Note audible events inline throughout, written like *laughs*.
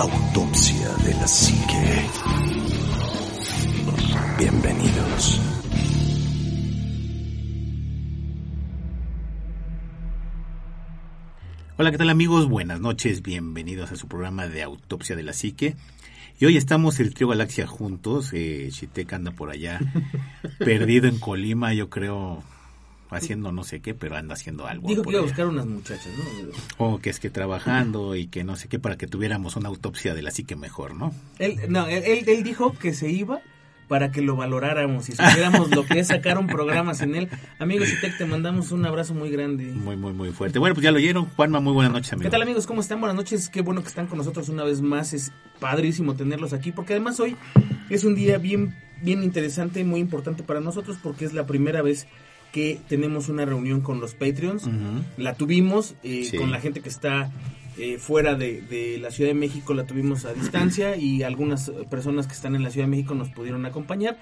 Autopsia de la Psique. Bienvenidos. Hola, ¿qué tal amigos? Buenas noches, bienvenidos a su programa de Autopsia de la Psique. Y hoy estamos el trío Galaxia juntos. Eh, Chitek anda por allá, *laughs* perdido en Colima, yo creo, haciendo no sé qué, pero anda haciendo algo. Dijo que iba a buscar unas muchachas, ¿no? O que es que trabajando y que no sé qué, para que tuviéramos una autopsia de la psique mejor, ¿no? Él, no, él, él- él dijo que se iba para que lo valoráramos y supiéramos lo que es sacar un programa sin él. Amigos Itec, te mandamos un abrazo muy grande. Muy, muy, muy fuerte. Bueno, pues ya lo oyeron. Juanma, muy buenas noches, amigo. ¿Qué tal amigos? ¿Cómo están? Buenas noches. Qué bueno que están con nosotros una vez más. Es padrísimo tenerlos aquí porque además hoy es un día bien, bien interesante y muy importante para nosotros porque es la primera vez que tenemos una reunión con los Patreons. La tuvimos eh, Sí. con la gente que está eh, fuera de, de la Ciudad de México, la tuvimos a distancia y algunas personas que están en la Ciudad de México nos pudieron acompañar.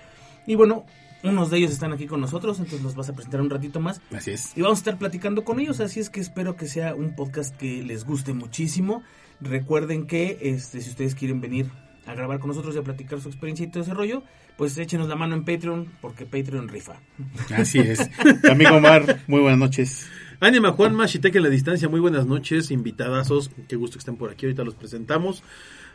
Y bueno, unos de ellos están aquí con nosotros, entonces los vas a presentar un ratito más. Así es. Y vamos a estar platicando con ellos, así es que espero que sea un podcast que les guste muchísimo. Recuerden que este, si ustedes quieren venir a grabar con nosotros y a platicar su experiencia y todo ese rollo, pues échenos la mano en Patreon, porque Patreon rifa. Así es. Amigo Omar, muy buenas noches. Ánima Juanma, Shiteke en la distancia, muy buenas noches, invitadazos, qué gusto que estén por aquí, ahorita los presentamos.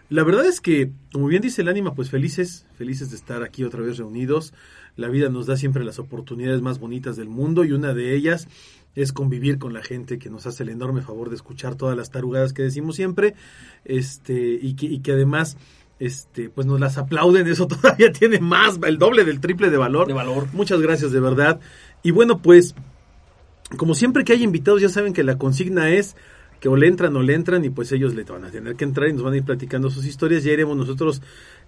La verdad es que, como bien dice el ánima, pues felices, felices de estar aquí otra vez reunidos. La vida nos da siempre las oportunidades más bonitas del mundo y una de ellas es convivir con la gente que nos hace el enorme favor de escuchar todas las tarugadas que decimos siempre, este, y que, y que además, este, pues nos las aplauden, eso *laughs* todavía tiene más, el doble del triple de valor. De valor. Muchas gracias, de verdad. Y bueno, pues, como siempre que hay invitados, ya saben que la consigna es que o le entran o le entran y pues ellos le van a tener que entrar y nos van a ir platicando sus historias. Ya iremos nosotros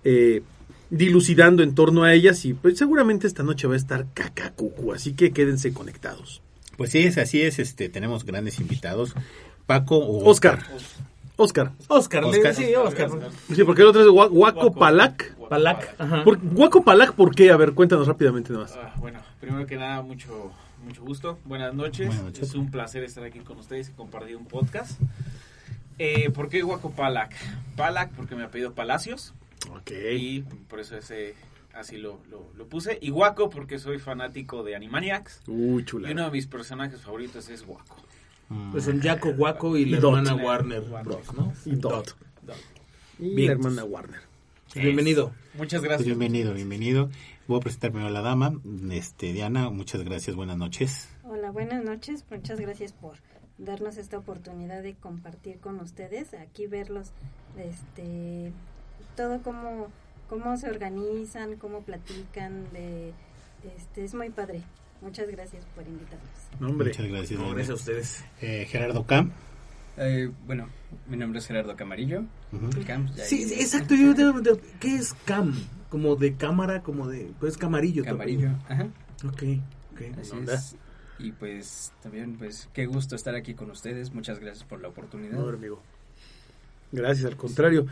eh, dilucidando en torno a ellas y pues seguramente esta noche va a estar cacacucu, así que quédense conectados. Pues sí, es así es. Este, tenemos grandes invitados. Paco o Oscar. Oscar. Oscar, le- Oscar. sí, Oscar. Sí, porque el otro es Gua- Guaco Palac. Palak, ajá. Por, Guaco Palac, ¿por qué? A ver, cuéntanos rápidamente nomás. Ah, bueno, primero que nada, mucho, mucho gusto. Buenas noches. Buenas noches. Es un placer estar aquí con ustedes y compartir un podcast. Eh, ¿Por qué Guaco Palac? Palac porque me ha pedido Palacios Ok. y por eso ese así lo, lo, lo puse. Y Guaco porque soy fanático de Animaniacs Uy, y chula. uno de mis personajes favoritos es Guaco. Pues son Jaco, Guaco y la Dot. hermana Warner Bros, ¿no? Y Dot. Y Bien. la hermana Warner. Bienvenido. Muchas pues gracias. bienvenido, bienvenido. Voy a presentar primero a la dama. Este, Diana, muchas gracias, buenas noches. Hola, buenas noches. Muchas gracias por darnos esta oportunidad de compartir con ustedes, aquí verlos, este, todo cómo, cómo se organizan, cómo platican, de, este, es muy padre. Muchas gracias por invitarnos. No, hombre. Muchas gracias. No, gracias a ustedes. Eh, Gerardo Cam. Eh, bueno, mi nombre es Gerardo Camarillo. Ya Sí, exacto. Yo, yo- ¿Qué es cam? Como de cámara, como de... Pues camarillo. Camarillo, ajá. Ok, ok. Así onda. es. Y pues también, pues, qué gusto estar aquí con ustedes. Muchas gracias por la oportunidad. No, amigo. Gracias, al contrario.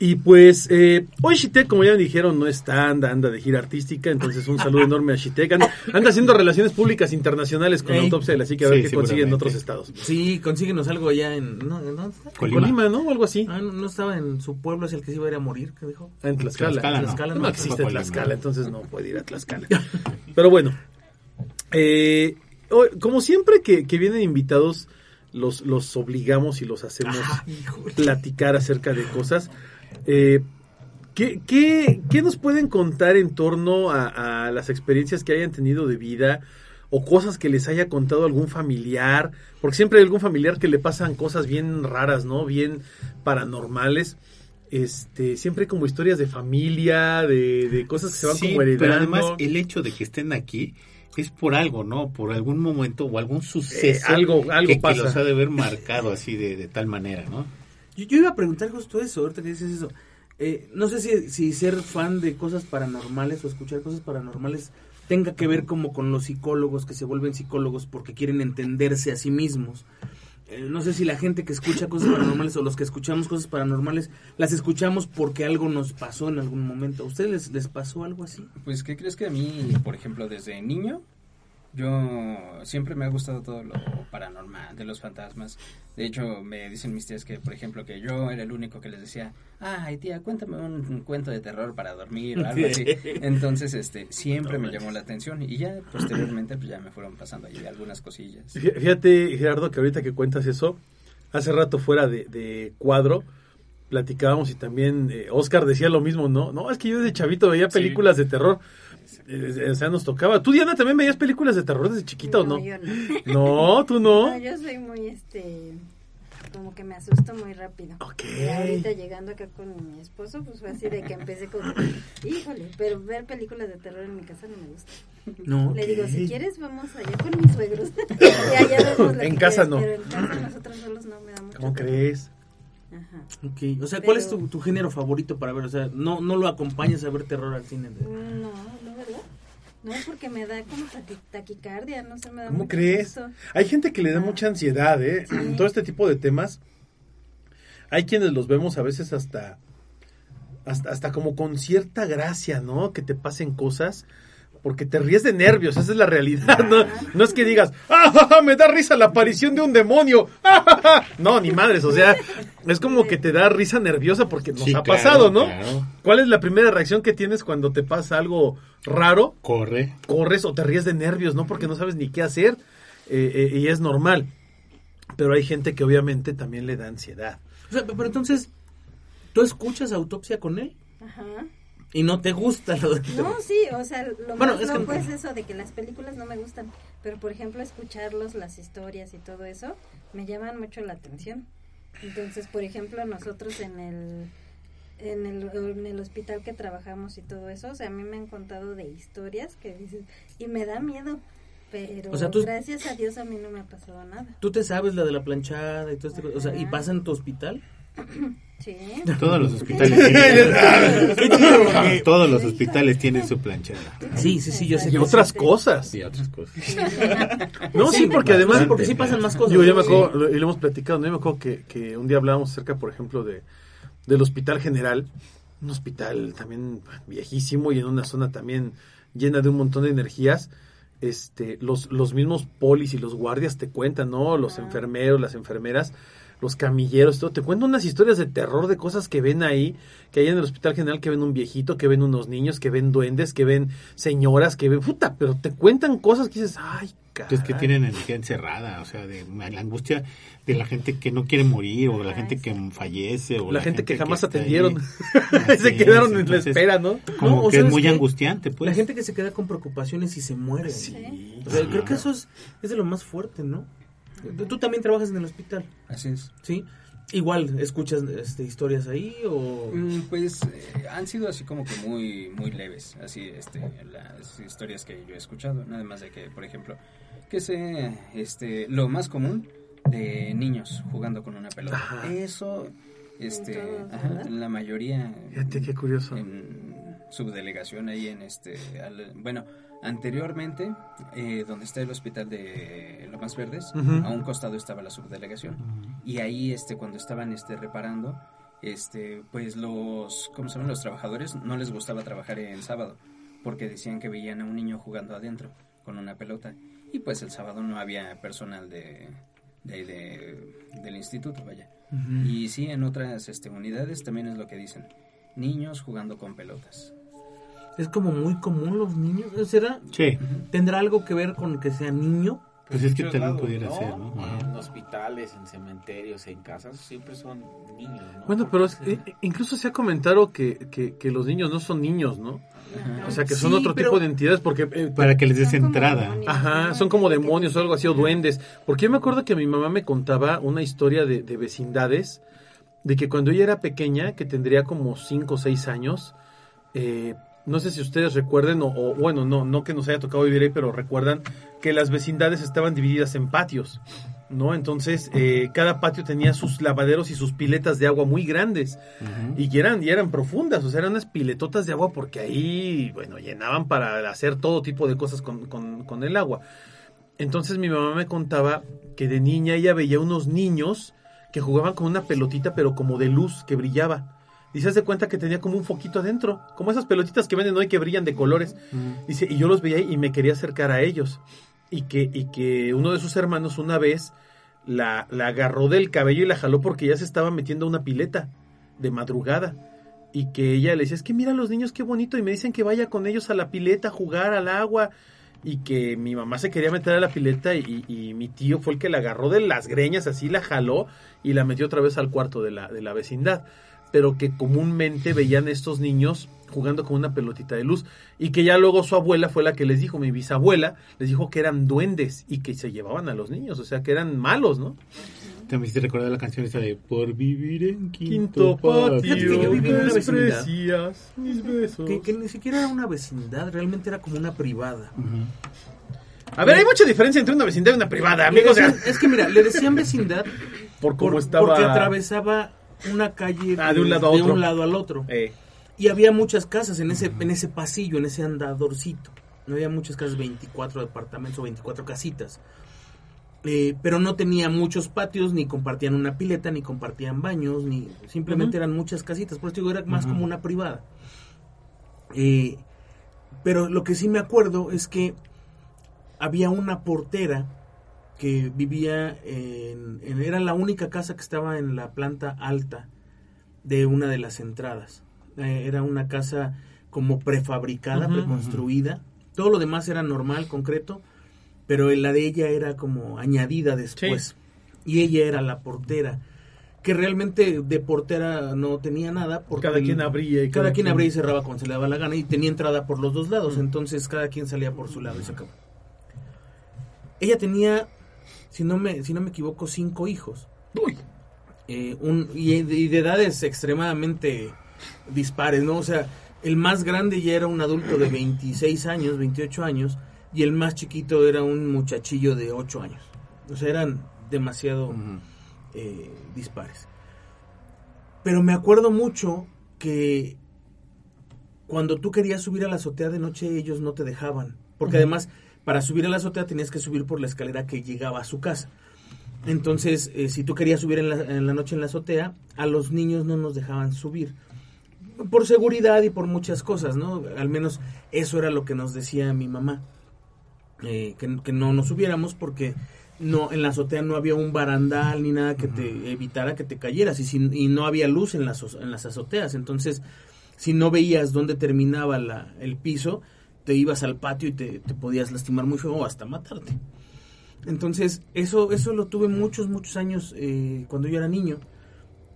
Y pues, eh, hoy Shitek, como ya me dijeron, no está, anda, anda de gira artística, entonces un saludo enorme a Shitek. Anda, anda haciendo relaciones públicas internacionales con Ey. autopsia, así que a ver Sí, qué consigue en otros estados. Sí, consíguenos algo allá en... ¿no? Colima. Colima, ¿no? O algo así. Ah, no, no estaba en su pueblo, es el que se iba a ir a morir, ¿qué dijo? En Tlaxcala. Tlaxcala, no. Tlaxcala, no, no, existe. Tlaxcala, entonces no puede ir a Tlaxcala. Pero bueno, eh, como siempre que, que vienen invitados, los, los obligamos y los hacemos Ah, platicar acerca de cosas. Eh, ¿qué, qué, qué nos pueden contar en torno a, a las experiencias que hayan tenido de vida o cosas que les haya contado algún familiar? Porque siempre hay algún familiar que le pasan cosas bien raras, ¿no? Bien paranormales. Este, siempre hay como historias de familia, de, de cosas que se van Sí, como heredando. pero además el hecho de que estén aquí es por algo, ¿no? Por algún momento o algún suceso Eh, algo- algo que, que pasa. los ha de haber marcado así de, de tal manera, ¿no? Yo, iba a preguntar justo eso, ahorita que dices eso. Eh, no sé si, si ser fan de cosas paranormales o escuchar cosas paranormales tenga que ver como con los psicólogos que se vuelven psicólogos porque quieren entenderse a sí mismos. Eh, no sé si la gente que escucha cosas paranormales o los que escuchamos cosas paranormales las escuchamos porque algo nos pasó en algún momento. ¿A ustedes les, les pasó algo así? Pues, ¿qué crees que a mí, por ejemplo, desde niño, Yo siempre me ha gustado todo lo paranormal, de los fantasmas. De hecho, me dicen mis tías que, por ejemplo, que yo era el único que les decía, ay tía, cuéntame un, un cuento de terror para dormir o algo así. *laughs* Entonces, este, siempre me llamó la atención y ya posteriormente pues ya me fueron pasando ahí algunas cosillas. Fí- Fíjate, Gerardo, que ahorita que cuentas eso, hace rato fuera de, de cuadro, platicábamos y también eh, Oscar decía lo mismo, ¿no? No, es que yo de chavito veía películas de terror. Eh, o sea, nos tocaba. ¿Tú, Diana, también veías películas de terror desde chiquita o no? yo no. *laughs* No, tú no. No, yo soy muy, este, como que me asusto muy rápido. Ok. Y ahorita llegando acá con mi esposo, pues fue así de que empecé con, híjole, pero ver películas de terror en mi casa no me gusta. No. Le digo, si quieres vamos allá con mis suegros. *laughs* y allá vemos En que casa no. Pero en casa nosotros solos no me da mucho ¿Cómo terror. crees? Ajá. Ok, O sea, ¿cuál es tu, tu género favorito para ver? O sea, no, no lo acompañas a ver terror al cine. de- No, no, ¿verdad? No, porque me da como taqui- taquicardia, no sé, me da ¿Cómo mucho crees? Hay gente que le da mucha ansiedad, ¿eh? Sí. *clears throat* Todo este tipo de temas. Hay quienes los vemos a veces hasta, hasta, hasta como con cierta gracia, ¿no? Que te pasen cosas. Porque te ríes de nervios, esa es la realidad, ¿no? No es que digas, ¡ah, ja, ja, me da risa la aparición de un demonio! ¡Ah, ja! No, ni madres, o sea, es como que te da risa nerviosa porque nos Sí, ha claro, pasado, ¿no? claro. ¿Cuál es la primera reacción que tienes cuando te pasa algo raro? Corre. corres o te ríes de nervios, ¿no? Porque no sabes ni qué hacer eh, eh, y es normal. Pero hay gente que obviamente también le da ansiedad. O sea, pero entonces, ¿tú escuchas autopsia con él? Ajá. Y no te gusta lo de No, sí, o sea, lo Bueno, más es que- loco es eso de que las películas no me gustan, pero por ejemplo escucharlos, las historias y todo eso, me llaman mucho la atención. Entonces, por ejemplo, nosotros en el, en el, en el hospital que trabajamos y todo eso, o sea, a mí me han contado de historias que dices, y me da miedo, pero O sea, tú- gracias a Dios a mí no me ha pasado nada. ¿Tú te sabes la de la planchada y todo este O sea, ¿y pasa en tu hospital? *clears throat* Sí. Todos los *laughs* hospitales tienen, todos los hospitales tienen su planchada. Sí, sí, sí, yo sé Y otras cosas. Y otras cosas. No, sí, porque además... Porque sí pasan más cosas. Yo me Sí. acuerdo, y lo hemos platicado, ¿no? Yo me acuerdo que, que un día hablábamos acerca, por ejemplo, de del Hospital General, un hospital también viejísimo y en una zona también llena de un montón de energías. Este, los, los mismos polis y los guardias te cuentan, ¿no? Los enfermeros, las enfermeras, los camilleros, todo. Te cuentan unas historias de terror de cosas que ven ahí, que hay en el Hospital General, que ven un viejito, que ven unos niños, que ven duendes, que ven señoras, que ven... Puta, pero te cuentan cosas que dices, ay, Es que caray". tienen energía encerrada, o sea, de la angustia de la gente que no quiere morir, o la Ah, gente que fallece, o la, gente, que jamás atendieron. *laughs* Se quedaron en la espera, ¿no? Como No, o que es ¿sabes muy angustiante, pues. La gente que se queda con preocupaciones y se muere. Sí. O sea, creo que eso es, es de lo más fuerte, ¿no? Tú también trabajas en el hospital, Así es. ¿sí? Igual, ¿escuchas este, historias ahí o...? Mm, Pues eh, han sido así como que muy muy leves, así este las historias que yo he escuchado, nada más de que, por ejemplo, que se este lo más común de niños jugando con una pelota. Ajá. Eso este, ajá, la mayoría Fíjate qué curioso. en subdelegación ahí en este al- bueno, anteriormente eh, donde está el hospital de Lomas Verdes, a un costado estaba la subdelegación. Y ahí este cuando estaban este reparando este pues los cómo se llaman los trabajadores no les gustaba trabajar en sábado porque decían que veían a un niño jugando adentro con una pelota. Y pues el sábado no había personal de, de- de- del instituto vaya. Y sí en otras este, unidades también es lo que dicen niños jugando con pelotas. Es como muy común los niños, ¿será? Sí, ¿Tendrá algo que ver con que sea niño? Pues es que también lados, pudiera ser, ¿no? Ajá. En hospitales, en cementerios, en casas, siempre son niños, ¿no? Bueno, pero es- eh, incluso se ha comentado que, que, que los niños no son niños, ¿no? O sea, que son Sí, otro tipo de entidades porque... eh, Para que les des entrada. demonios. Ajá, Ajá, son como demonios o algo así, o ajá. duendes. Porque yo me acuerdo que mi mamá me contaba una historia de, de vecindades, de que cuando ella era pequeña, que tendría como 5 o 6 años, eh, no sé si ustedes recuerden, o, o, bueno, no, no que nos haya tocado vivir ahí, pero recuerdan que las vecindades estaban divididas en patios, ¿no? Entonces, eh, cada patio tenía sus lavaderos y sus piletas de agua muy grandes. Y que eran, y eran profundas, o sea, eran unas piletotas de agua porque ahí, bueno, llenaban para hacer todo tipo de cosas con, con- con el agua. Entonces mi mamá me contaba que de niña ella veía unos niños que jugaban con una pelotita, pero como de luz que brillaba. Y se hace cuenta que tenía como un foquito adentro, como esas pelotitas que venden hoy que brillan de colores. Dice, y yo los veía y me quería acercar a ellos. y que, y que uno de sus hermanos una vez la, la agarró del cabello y la jaló porque ya se estaba metiendo a una pileta de madrugada. Y que ella le decía, es que mira a los niños qué bonito, y me dicen que vaya con ellos a la pileta a jugar al agua. Y que mi mamá se quería meter a la pileta y, y mi tío fue el que la agarró de las greñas, así la jaló y la metió otra vez al cuarto de la, de la vecindad. Pero que comúnmente veían estos niños jugando con una pelotita de luz y que ya luego su abuela fue la que les dijo, mi bisabuela les dijo que eran duendes y que se llevaban a los niños, o sea que eran malos, ¿no? También hiciste recordar la canción esa de Por vivir en Quinto quinto, patio, que yo viví en una vecindad. mis besos. Que, que ni siquiera era una vecindad, realmente era como una privada. A ver, hay mucha diferencia entre una vecindad y una privada, amigos. decían- es que mira, le decían vecindad por cómo por- estaba... porque atravesaba una calle Ah, de un lado a otro. de un lado al otro. Eh, Y había muchas casas en ese, en ese pasillo, en ese andadorcito. No había muchas casas, 24 departamentos o 24 casitas. Eh, pero no tenía muchos patios, ni compartían una pileta, ni compartían baños, ni simplemente eran muchas casitas. Por eso digo, era más como una privada. Eh, pero lo que sí me acuerdo es que había una portera que vivía en, en- era la única casa que estaba en la planta alta de una de las entradas. Eh, era una casa como prefabricada, preconstruida. Todo lo demás era normal, concreto, pero la de ella era como añadida después. Y ella era la portera, que realmente de portera no tenía nada. Porque cada quien abría y cada quien abría y cerraba cuando se le daba la gana y tenía entrada por los dos lados, entonces cada quien salía por su lado y se acabó. Ella tenía, si no me, si no me equivoco, cinco hijos. Eh, un, y, de, y de edades extremadamente dispares, ¿no? O sea, el más grande ya era un adulto de 26 años, 28 años, y el más chiquito era un muchachillo de 8 años. O sea, eran demasiado eh, dispares. Pero me acuerdo mucho que cuando tú querías subir a la azotea de noche ellos no te dejaban. Porque además para subir a la azotea tenías que subir por la escalera que llegaba a su casa. Entonces, eh, si tú querías subir en la, en la noche en la azotea, a los niños no nos dejaban subir. Por seguridad y por muchas cosas, ¿no? Al menos eso era lo que nos decía mi mamá. Eh, que, que no nos subiéramos porque no en la azotea no había un barandal ni nada que te evitara que te cayeras y, si- y no había luz en las, en las azoteas. Entonces, si no veías dónde terminaba la- el piso, te ibas al patio y te, te podías lastimar muy feo o hasta matarte. Entonces, eso, eso lo tuve muchos, muchos años eh, cuando yo era niño.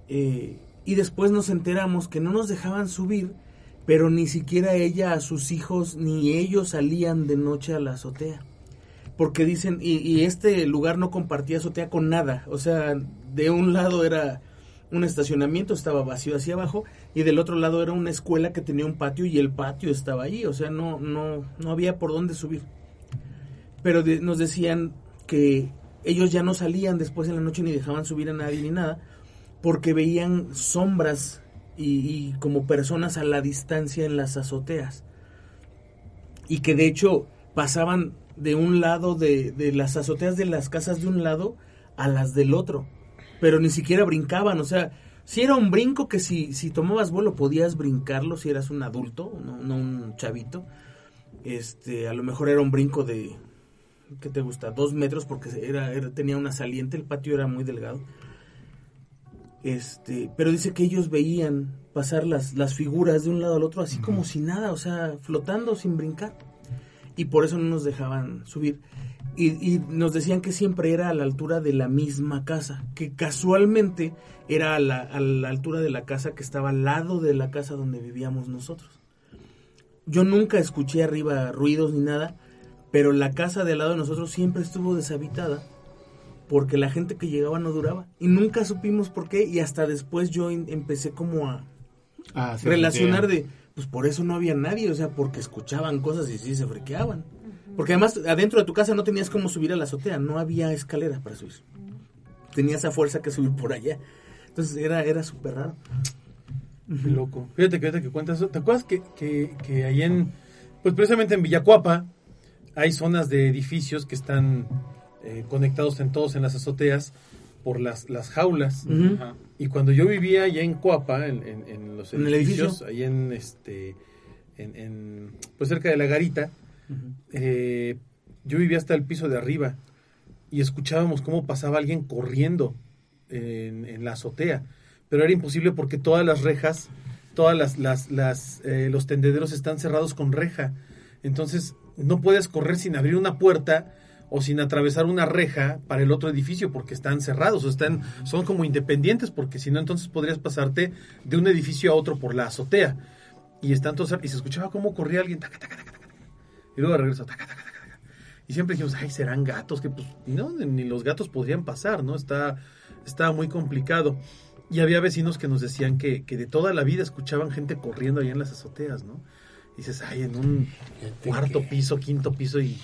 Eh, y después nos enteramos que no nos dejaban subir, pero ni siquiera ella a sus hijos ni ellos salían de noche a la azotea. Porque dicen, y, y este lugar no compartía azotea con nada. O sea, de un lado era un estacionamiento, estaba vacío hacia abajo, y del otro lado era una escuela que tenía un patio y el patio estaba ahí. O sea, no, no, no había por dónde subir. Pero nos decían que ellos ya no salían después en la noche ni dejaban subir a nadie ni nada, porque veían sombras y, y como personas a la distancia en las azoteas. Y que de hecho pasaban de un lado de, de las azoteas de las casas de un lado a las del otro. Pero ni siquiera brincaban, o sea, si era un brinco que si, si tomabas vuelo podías brincarlo si eras un adulto, no, no un chavito. Este, a lo mejor era un brinco de, ¿qué te gusta? Dos metros porque era, era- tenía una saliente, el patio era muy delgado. Este, pero dice que ellos veían pasar las, las figuras de un lado al otro así como si nada, o sea, flotando sin brincar. Y por eso no nos dejaban subir. Y, y nos decían que siempre era a la altura de la misma casa, que casualmente era a la, a la altura de la casa que estaba al lado de la casa donde vivíamos nosotros. Yo nunca escuché arriba ruidos ni nada, pero la casa de al lado de nosotros siempre estuvo deshabitada porque la gente que llegaba no duraba y nunca supimos por qué y hasta después yo em- empecé como a Ah, sí, relacionar sí. de pues por eso no había nadie, o sea, porque escuchaban cosas y sí se frequeaban. Porque además adentro de tu casa no tenías cómo subir a la azotea, no había escalera para subir. Tenías a fuerza que subir por allá. Entonces era era súper raro. Qué loco. Fíjate que ahorita que cuentas eso. ¿Te acuerdas que, que, que ahí en, pues precisamente en Villacuapa, hay zonas de edificios que están eh, conectados en todos en las azoteas por las, las jaulas? Y cuando yo vivía allá en Cuapa, en, en- en los ¿En edificios, edificio? ahí en este, en, en, pues cerca de la garita, eh, yo vivía hasta el piso de arriba y escuchábamos cómo pasaba alguien corriendo en, la azotea, pero era imposible porque todas las rejas, todas las, eh, los tendederos están cerrados con reja, entonces no puedes correr sin abrir una puerta o sin atravesar una reja para el otro edificio porque están cerrados o están son como independientes porque si no entonces podrías pasarte de un edificio a otro por la azotea. Y están todos y se escuchaba cómo corría alguien taca, taca, taca, y luego de regreso taca, taca, taca, taca. y siempre dijimos ay serán gatos que pues no ni los gatos podrían pasar no está estaba muy complicado y había vecinos que nos decían que, que de toda la vida escuchaban gente corriendo ahí en las azoteas no y dices ay en un cuarto que- piso quinto piso y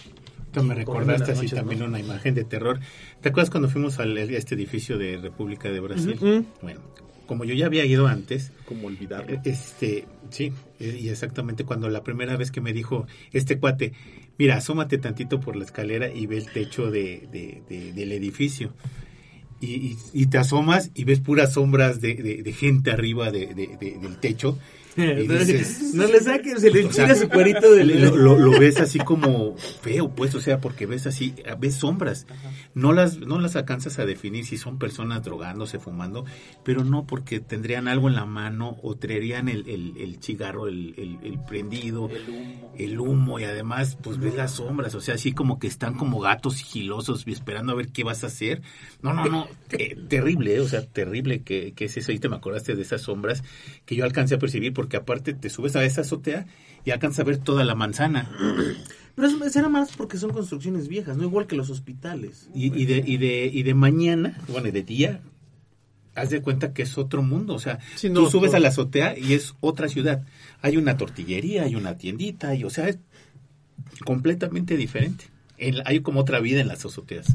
Ahorita me recordaste así también ¿no? una imagen de terror. ¿Te acuerdas cuando fuimos a este edificio de República de Brasil? Ujú. Bueno, como yo ya había ido antes, como olvidarlo eh, este, sí, eh, y exactamente cuando la primera vez que me dijo este cuate, mira, asómate tantito por la escalera y ve el techo de, de- de- del edificio. Y, y- y te asomas y ves puras sombras de, de- de gente arriba de- de- de- del techo. Y *laughs* dices, no le saques, se le sea, su cuerito del... lo, lo- lo ves así como feo, pues, o sea, porque ves así, ves sombras. No las, no las alcanzas a definir si son personas drogándose, fumando, pero no porque tendrían algo en la mano o traerían el, el, el cigarro, el, el- el prendido, El humo. el humo y además, pues ves las sombras, o sea, así como que están como gatos sigilosos y esperando a ver qué vas a hacer. No, no, no, *laughs* eh, terrible, eh, o sea, terrible que, que es eso. Ahí te me acordaste de esas sombras que yo alcancé a percibir porque aparte te subes a esa azotea y alcanzas a ver toda la manzana. *clears throat* Pero eso será más porque son construcciones viejas, no igual que los hospitales. Y, y de, y, de, y de mañana, bueno, y de día, haz de cuenta que es otro mundo. O sea, Sí, no, tú subes todo. a la azotea y es otra ciudad. Hay una tortillería, hay una tiendita, y, o sea, es completamente diferente. Hay como otra vida en las azoteas.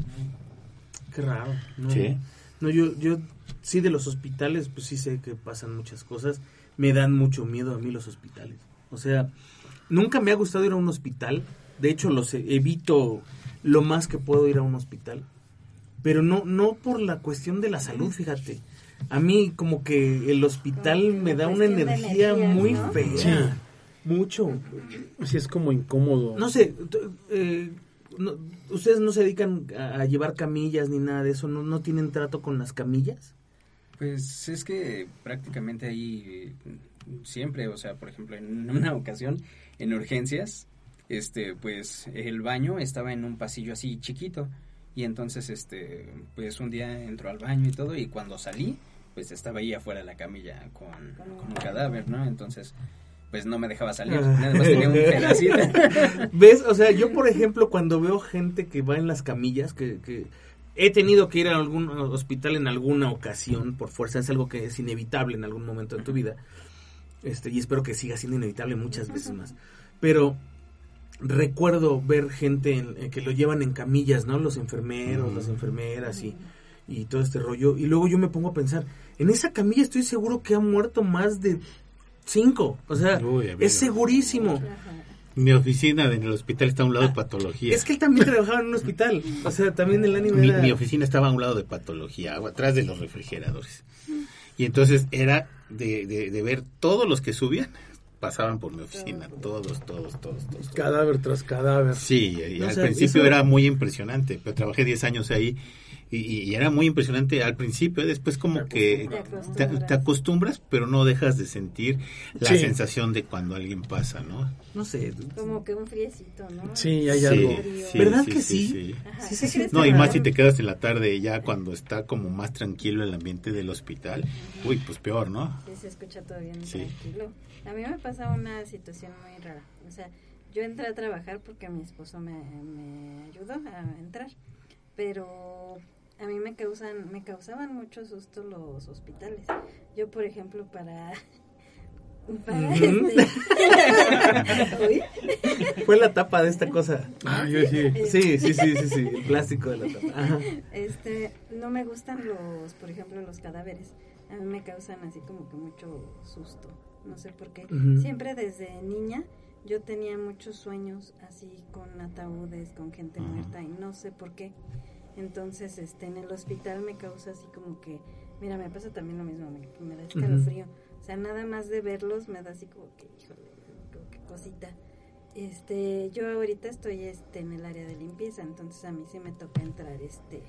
Qué raro. No, Sí. no yo, yo sí de los hospitales, pues sí sé que pasan muchas cosas. Me dan mucho miedo a mí los hospitales. O sea, nunca me ha gustado ir a un hospital. De hecho, los e- evito lo más que puedo ir a un hospital. Pero no, no por la cuestión de la salud, fíjate. A mí como que el hospital Como me da una energía muy ¿no? fea. Sí. Mucho. sí es como incómodo No sé, eh, no- ustedes no se dedican a, a llevar camillas ni nada de eso, ¿no, no tienen trato con las camillas? Pues es que prácticamente ahí siempre, o sea, por ejemplo, en *laughs* una ocasión en urgencias, este, pues el baño estaba en un pasillo así chiquito y entonces, este, pues un día entró al baño y todo y cuando salí, pues estaba ahí afuera de la camilla con, con un cadáver, ¿no? Entonces, pues no me dejaba salir, nada más tenía un pedacito. *laughs* ¿Ves? O sea, yo por ejemplo cuando veo gente que va en las camillas, que, que he tenido que ir a algún hospital en alguna ocasión por fuerza, es algo que es inevitable en algún momento de tu vida, este, y espero que siga siendo inevitable muchas veces más. Pero recuerdo ver gente en- eh, que lo llevan en camillas, ¿no? Los enfermeros, las enfermeras y, y todo este rollo. Y luego yo me pongo a pensar, en esa camilla estoy seguro que ha muerto más de cinco. O sea, Uy, es segurísimo. Ajá. Mi oficina en el hospital está a un lado de patología. Es que él también trabajaba en un hospital. O sea, también el anime mi, era... mi oficina estaba a un lado de patología, atrás de los refrigeradores. Y entonces era de, de, de ver todos los que subían, pasaban por mi oficina, todos, todos, todos, todos. cadáver tras cadáver Sí, y No, al o sea, principio eso- era muy impresionante, pero trabajé 10 años ahí y, era muy impresionante al principio, después como que Te te, acostumbras. te acostumbras, pero no dejas de sentir la Sí. sensación de cuando alguien pasa, ¿no? No sé. Como que un friecito, ¿no? Sí, hay Sí, algo. sí, ¿Verdad sí, que sí, sí? sí. Ajá, Sí, sí, ¿qué sí. crees No, y más si te quedas en la tarde ya cuando está como más tranquilo el ambiente del hospital. Uy, pues peor, ¿no? Sí, se escucha todo bien Sí. tranquilo. A mí me pasa una situación muy rara. O sea, yo entré a trabajar porque mi esposo me, me ayudó a entrar. Pero a mí me causan me causaban mucho susto los hospitales. Yo, por ejemplo, para... *laughs* para este-. *laughs* Fue la tapa de esta cosa. Ah, yo sí. Sí, sí, sí, sí, sí. El plástico de la tapa. Ajá. Este, no me gustan los, por ejemplo, los cadáveres. A mí me causan así como que mucho susto. No sé por qué. Siempre desde niña yo tenía muchos sueños así con ataúdes, con gente muerta y no sé por qué. Entonces, este, en el hospital me causa así como que, mira, me pasa también lo mismo, me, me da escalofrío. O sea, nada más de verlos me da así como que, híjole, como que cosita. Este, yo ahorita estoy este en el área de limpieza, entonces a mí sí me toca entrar este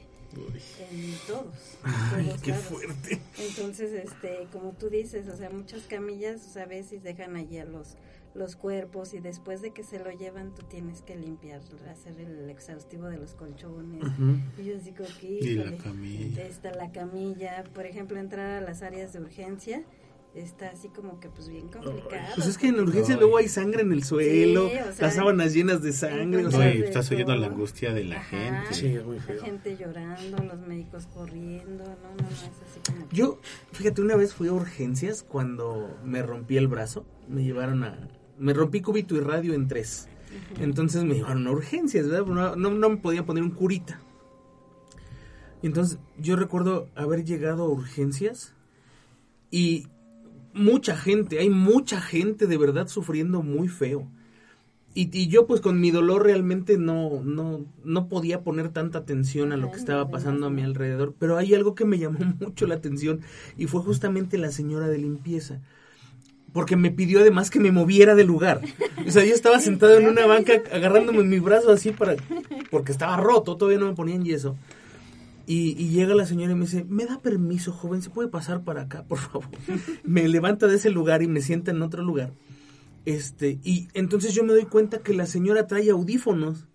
en todos. en Ay, todos qué lados. fuerte. Entonces, este, como tú dices, o sea, muchas camillas, o sea, a veces dejan allí a los los cuerpos y después de que se lo llevan tú tienes que limpiar, hacer el exhaustivo de los colchones. Ujú. Y yo digo que Y la está la camilla, por ejemplo, entrar a las áreas de urgencia está así como que pues bien complicado. Pues es que en urgencia Ay. luego hay sangre en el suelo, Sí, o sea, las sábanas llenas de sangre. o No, sea, y estás oyendo la todo. angustia de la Ajá. gente. Sí, es muy la feo. gente llorando, los médicos corriendo, no, no, no, es así como Yo, fíjate, una vez fui a urgencias cuando me rompí el brazo. Me llevaron a. Me rompí cúbito y radio en tres. Entonces me llevaron a urgencias, ¿verdad? No, no, no me podían poner un curita. Entonces yo recuerdo haber llegado a urgencias y mucha gente, hay mucha gente de verdad sufriendo muy feo. Y, y yo pues con mi dolor realmente no, no, no podía poner tanta atención a lo que estaba pasando a mi alrededor. Pero hay algo que me llamó *laughs* mucho la atención y fue justamente la señora de limpieza. Porque me pidió además que me moviera de lugar. O sea, yo estaba sentado en una banca agarrándome mi brazo así para... Porque estaba roto, todavía no me ponían yeso. Y, y llega la señora y me dice, ¿me da permiso, joven? ¿Se puede pasar para acá, por favor? me levanta de ese lugar y me sienta en otro lugar. Este, y entonces yo me doy cuenta que la señora trae audífonos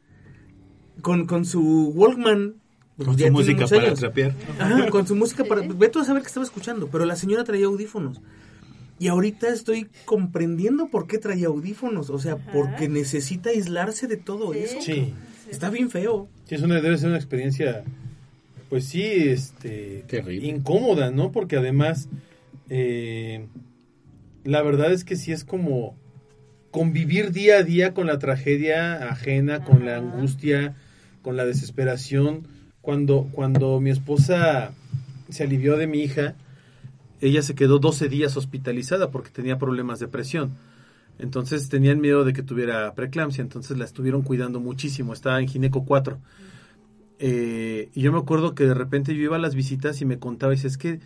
con, con su Walkman. Con su música para trapear. Ajá, con su música para... Ve tú a saber qué estaba escuchando, pero la señora traía audífonos. Y ahorita estoy comprendiendo por qué traía audífonos. O sea, Ajá. porque necesita aislarse de todo Sí. eso. Sí. Está bien feo. Sí, es una, debe ser una experiencia, pues sí, este, Terrible. incómoda, ¿no? Porque además, eh, la verdad es que sí es como convivir día a día con la tragedia ajena, con la angustia, con la desesperación. Cuando, cuando mi esposa se alivió de mi hija, ella se quedó 12 días hospitalizada porque tenía problemas de presión. Entonces tenían miedo de que tuviera preeclampsia, entonces la estuvieron cuidando muchísimo, estaba en Gineco 4. Eh, y yo me acuerdo que de repente yo iba a las visitas y me contaba, y dice, es que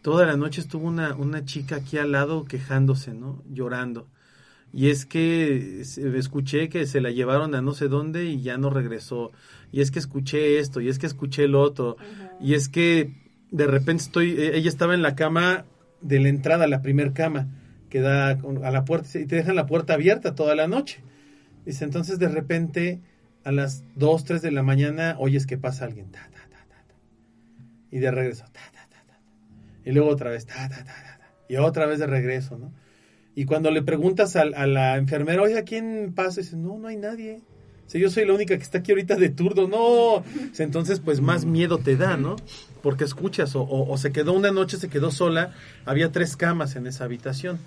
toda la noche estuvo una, una chica aquí al lado quejándose, ¿no? Llorando. Y es que escuché que se la llevaron a no sé dónde y ya no regresó. Y es que escuché esto, y es que escuché el otro. Y es que de repente estoy, eh, ella estaba en la cama de la entrada, la primer cama, que da a la puerta, y te dejan la puerta abierta toda la noche. Dice, entonces de repente a las 2, 3 de la mañana oyes que pasa alguien, ta, ta, ta, ta, y de regreso, ta, ta, ta, ta, y luego otra vez, ta, ta, ta, y otra vez de regreso, ¿no? Y cuando le preguntas a, la enfermera, oye, ¿a quién pasa? Dice, no, no hay nadie. Dice, yo soy la única que está aquí ahorita de turno. No. Entonces, pues más miedo te da, ¿no? Porque escuchas, o, o- o se quedó una noche, se quedó sola, había tres camas en esa habitación.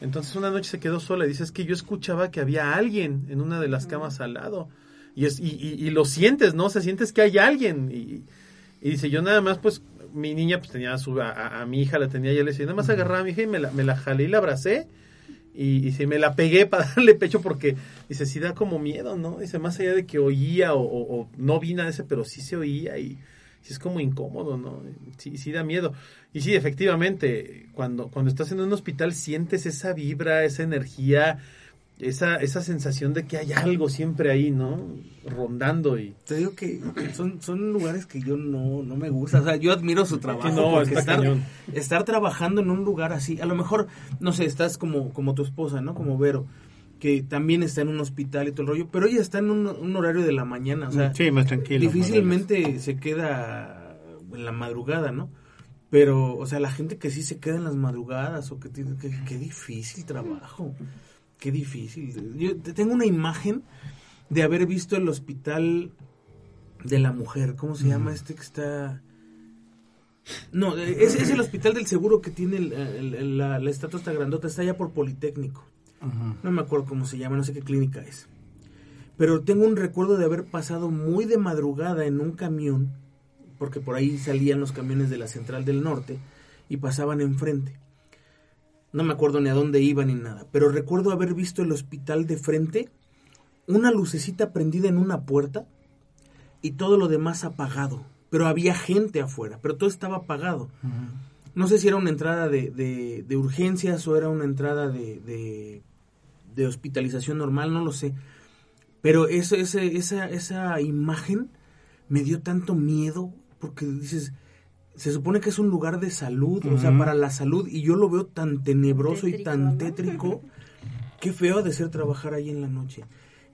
Entonces una noche se quedó sola y dice, es que yo escuchaba que había alguien en una de las camas al lado. Y, es, y, y- y lo sientes, ¿no? O sea, sientes que hay alguien. Y, y dice, yo nada más, pues, mi niña, pues tenía a, su, a, a- a mi hija, la tenía, y le decía, nada más agarraba a mi hija y me la, me la jalé y la abracé. Y, y se me la pegué *laughs* para darle pecho porque, dice, sí da como miedo, ¿no? Dice, más allá de que oía o, o- o no vi nada de ese, pero sí se oía y sí es como incómodo, ¿no? Sí, sí da miedo. Y sí, efectivamente, cuando, cuando estás en un hospital sientes esa vibra, esa energía, esa, esa sensación de que hay algo siempre ahí, ¿no? Rondando y... Te digo que son, son lugares que yo no, no me gusta. O sea, yo admiro su trabajo. Sí, no, porque estar, cañón. estar trabajando en un lugar así, a lo mejor, no sé, estás como, como tu esposa, ¿no? Como Vero, que también está en un hospital y todo el rollo, pero ella está en un, un horario de la mañana. O sea, Sí, más tranquilo. difícilmente se queda en la madrugada, ¿no? Pero, o sea, la gente que sí se queda en las madrugadas o que tiene, que, qué difícil trabajo, qué difícil. Yo te- tengo una imagen de haber visto el hospital de la mujer, ¿cómo se llama este que está? No, es, es el hospital del seguro que tiene el- el- el- la, la estatua esta grandota, está allá por Politécnico. No me acuerdo cómo se llama, no sé qué clínica es. Pero tengo un recuerdo de haber pasado muy de madrugada en un camión, porque por ahí salían los camiones de la Central del Norte y pasaban enfrente. No me acuerdo ni a dónde iban ni nada, pero recuerdo haber visto el hospital de frente, una lucecita prendida en una puerta y todo lo demás apagado. Pero había gente afuera, pero todo estaba apagado. No sé si era una entrada de, de- de urgencias o era una entrada de, de, de hospitalización normal, no lo sé. Pero eso, ese, esa, esa imagen me dio tanto miedo porque dices, se supone que es un lugar de salud, o sea, para la salud, y yo lo veo tan tenebroso y Tétrico, tan ¿no? tétrico. Qué feo ha de ser trabajar ahí en la noche.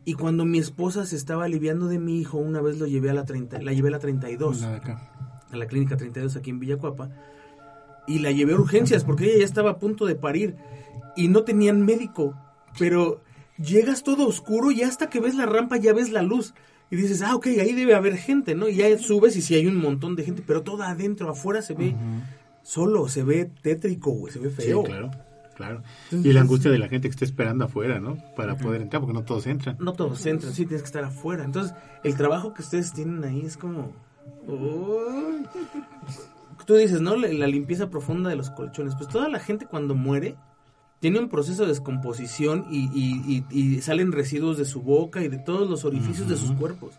Y cuando mi esposa se estaba aliviando de mi hijo, una vez lo llevé a la 30, la llevé a la 32 La de acá. a la clínica 32 aquí en Villacuapa y la llevé a urgencias porque ella ya estaba a punto de parir y no tenían médico, pero llegas todo oscuro y hasta que ves la rampa ya ves la luz y dices, ah, ok, ahí debe haber gente, ¿no? Y ya subes y sí hay un montón de gente, pero todo adentro, afuera se ve solo, se ve tétrico, güey, se ve Sí, feo. claro, claro. Entonces, Y la angustia de la gente que está esperando afuera, ¿no? Para poder entrar, porque no todos entran. No todos entran, sí, tienes que estar afuera. Entonces, el trabajo que ustedes tienen ahí es como... Uy. Tú dices, ¿no? La, la limpieza profunda de los colchones. Pues toda la gente cuando muere tiene un proceso de descomposición y, y- y- y salen residuos de su boca y de todos los orificios de sus cuerpos.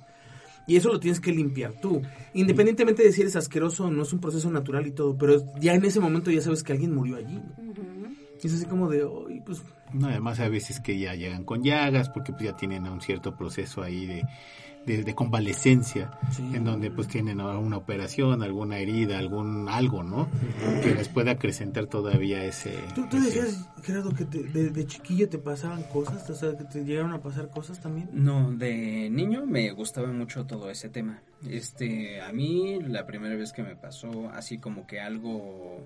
Y eso lo tienes que limpiar tú. Independientemente de si eres asqueroso o no, es un proceso natural y todo. Pero ya en ese momento ya sabes que alguien murió allí. Y es así como de, "Ay, pues No, además a veces que ya llegan con llagas, porque pues ya tienen un cierto proceso ahí de, de, de convalescencia, Sí. en donde pues tienen alguna operación, alguna herida, algún algo, ¿no? Que les puede acrecentar todavía ese... ¿Tú, tú ese- decías, Gerardo, que te- de, de chiquillo te pasaban cosas? O sea, que te llegaron a pasar cosas también. No, de niño me gustaba mucho todo ese tema. Este, a mí la primera vez que me pasó así como que algo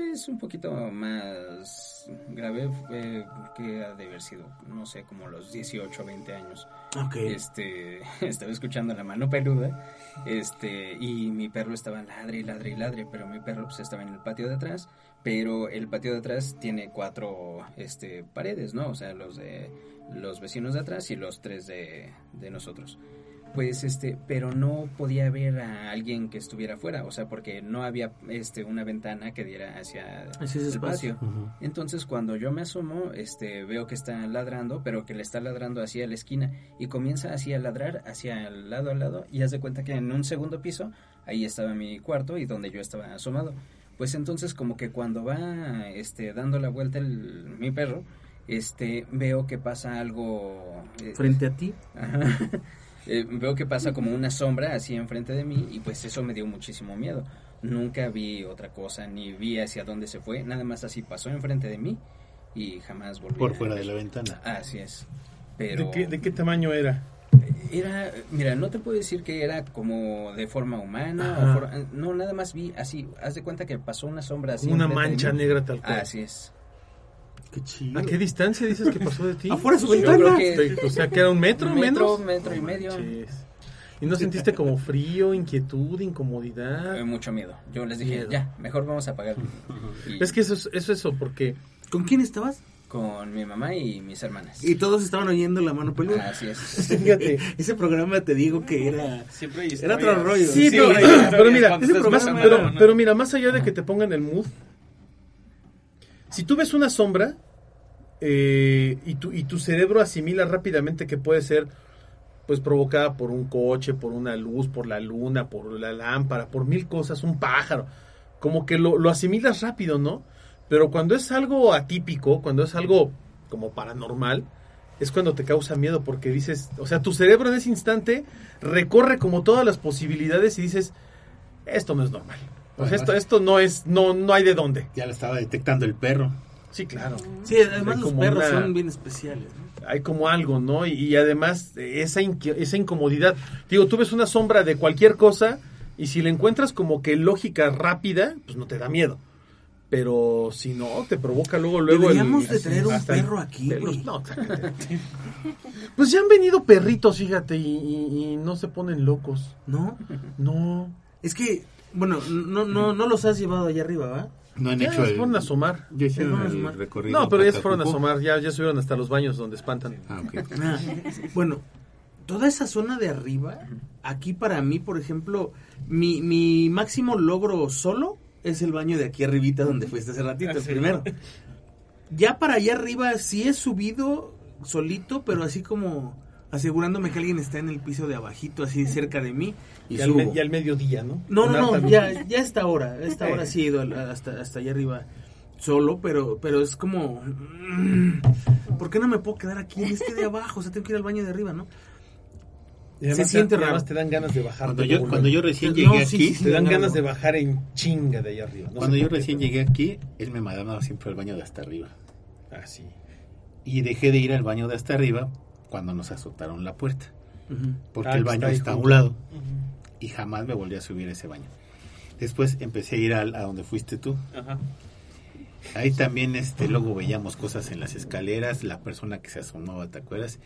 es un poquito más grave fue que ha de haber sido, no sé, como los 18 o 20 años. Ok. Este, *laughs* estaba escuchando la mano peluda, este, y mi perro estaba ladre y ladre y ladre, pero mi perro pues estaba en el patio de atrás, pero el patio de atrás tiene cuatro, este, paredes, ¿no? O sea, los de los vecinos de atrás y los tres de, de nosotros. Pues este, pero no podía ver a alguien que estuviera afuera, o sea, porque no había este una ventana que diera hacia el espacio. Entonces cuando yo me asomo, este, veo que está ladrando, pero que le está ladrando hacia la esquina y comienza así a ladrar hacia el lado al lado y haz de cuenta que en un segundo piso ahí estaba mi cuarto y donde yo estaba asomado. Pues entonces como que cuando va este dando la vuelta el, mi perro, este veo que pasa algo eh, Frente a ti. *laughs* Ajá. Eh, veo que pasa como una sombra así enfrente de mí y pues eso me dio muchísimo miedo. Nunca vi otra cosa, ni vi hacia dónde se fue, nada más así pasó enfrente de mí y jamás volví. Por a fuera de la ventana. Así es. Pero ¿De, qué, de qué tamaño era? era, mira, no te puedo decir que era como de forma humana o for- no, nada más vi así, haz de cuenta que pasó una sombra así. Una mancha negra tal cual. Así es. Qué chido. ¿A qué distancia dices que pasó de ti? *laughs* Afuera de su ventana. que- O sea, que era un metro, Un metro, menos. metro y medio. ¿Y no sentiste como frío, inquietud, incomodidad? Eh, mucho miedo. Yo les dije, Miedo. ya, mejor vamos a apagar. *laughs* Y Es que eso es eso, eso porque ¿Con quién estabas? con mi mamá y mis hermanas. Y todos estaban oyendo la mano peluda. Así es. *laughs* fíjate. Ese programa te digo que era... Siempre hay Era otro rollo. Sí, Sí, pero, mira, ese programa pero mira, más allá de que te pongan el mood, si tú ves una sombra eh, y, tu, y tu cerebro asimila rápidamente que puede ser pues provocada por un coche, por una luz, por la luna, por la lámpara, por mil cosas, un pájaro, como que lo, lo asimilas rápido, ¿no? Pero cuando es algo atípico, cuando es algo como paranormal, es cuando te causa miedo porque dices, o sea, tu cerebro en ese instante recorre como todas las posibilidades y dices, esto no es normal. Sea, esto, esto no es, no, no hay de dónde. Ya lo estaba detectando el perro. Sí, claro. Sí, además los perros una- son bien especiales. ¿no? Hay como algo, ¿no? Y, y además eh, esa, esa incomodidad. Digo, tú ves una sombra de cualquier cosa y si le encuentras como que lógica rápida, pues no te da miedo. Pero si no, te provoca luego, luego el- Deberíamos de así, tener un el perro aquí, güey. No. *laughs* Pues ya han venido perritos, fíjate, y, y- y no se ponen locos. ¿No? No. Es que, bueno, no, no, no los has llevado allá arriba, ¿va? No han Ya hecho se el... fueron a asomar. Ya hicieron el asomar. recorrido. No, pero ya se fueron a asomar, ya, ya subieron hasta los baños donde espantan. Ah, ok. *laughs* Ah, bueno, toda esa zona de arriba, aquí para mí, por ejemplo, mi, mi máximo logro solo es el baño de aquí arribita donde fuiste hace ratito, Ah, sí. primero. Ya para allá arriba sí he subido solito, pero así como asegurándome que alguien está en el piso de abajito, así cerca de mí, y, Y al, subo. me- y al mediodía, ¿no? No, no, no, ya, ya esta hora, esta hora sí he ido al- hasta, hasta allá arriba solo, pero, pero es como... mm, ¿por qué no me puedo quedar aquí en este de abajo? O sea, tengo que ir al baño de arriba, ¿no? Y Se siente te, raro. además te dan ganas de bajar. Cuando de yo, cuando yo recién No, llegué sí, aquí, sí, te dan no, ganas no. de bajar en chinga de ahí arriba. No cuando yo qué. recién llegué aquí, él me mandaba siempre al baño de hasta arriba. Ah, sí. Y dejé de ir al baño de hasta arriba cuando nos azotaron la puerta. Porque Ah, el baño está a un lado. Y jamás me volví a subir a ese baño. Después empecé a ir al- a, donde fuiste tú. Ajá. Ahí también este luego veíamos cosas en las escaleras, la persona que se asomaba, ¿te acuerdas?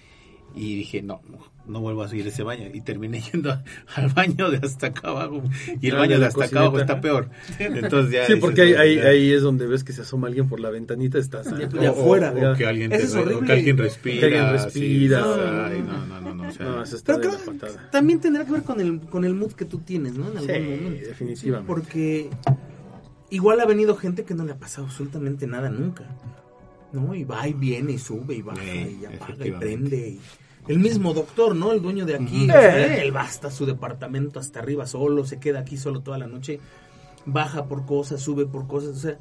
Y dije, no, no vuelvo a subir ese baño. Y terminé *laughs* yendo al baño de hasta acá abajo. Y el Ah, baño de hasta acá abajo está peor. Entonces ya Sí, dices, porque ahí, ahí, es donde ves que se asoma alguien por la ventanita. Estás De- o- de o- afuera. o- O que alguien, te- es o que alguien respira. Que alguien respira. sí, ay, no, no, no, no, o sea, No, eso está Pero creo la que patada. también tendrá que ver con el, con el mood que tú tienes, ¿no? En algún Sí, momento. definitivamente. Porque igual ha venido gente que no le ha pasado absolutamente nada nunca. ¿No? Y va y viene y sube y baja Sí, y apaga y prende. y- El mismo doctor, ¿no? El dueño de aquí. Ujú. o sea, él va hasta su departamento, hasta arriba solo, se queda aquí solo toda la noche. Baja por cosas, sube por cosas, o sea.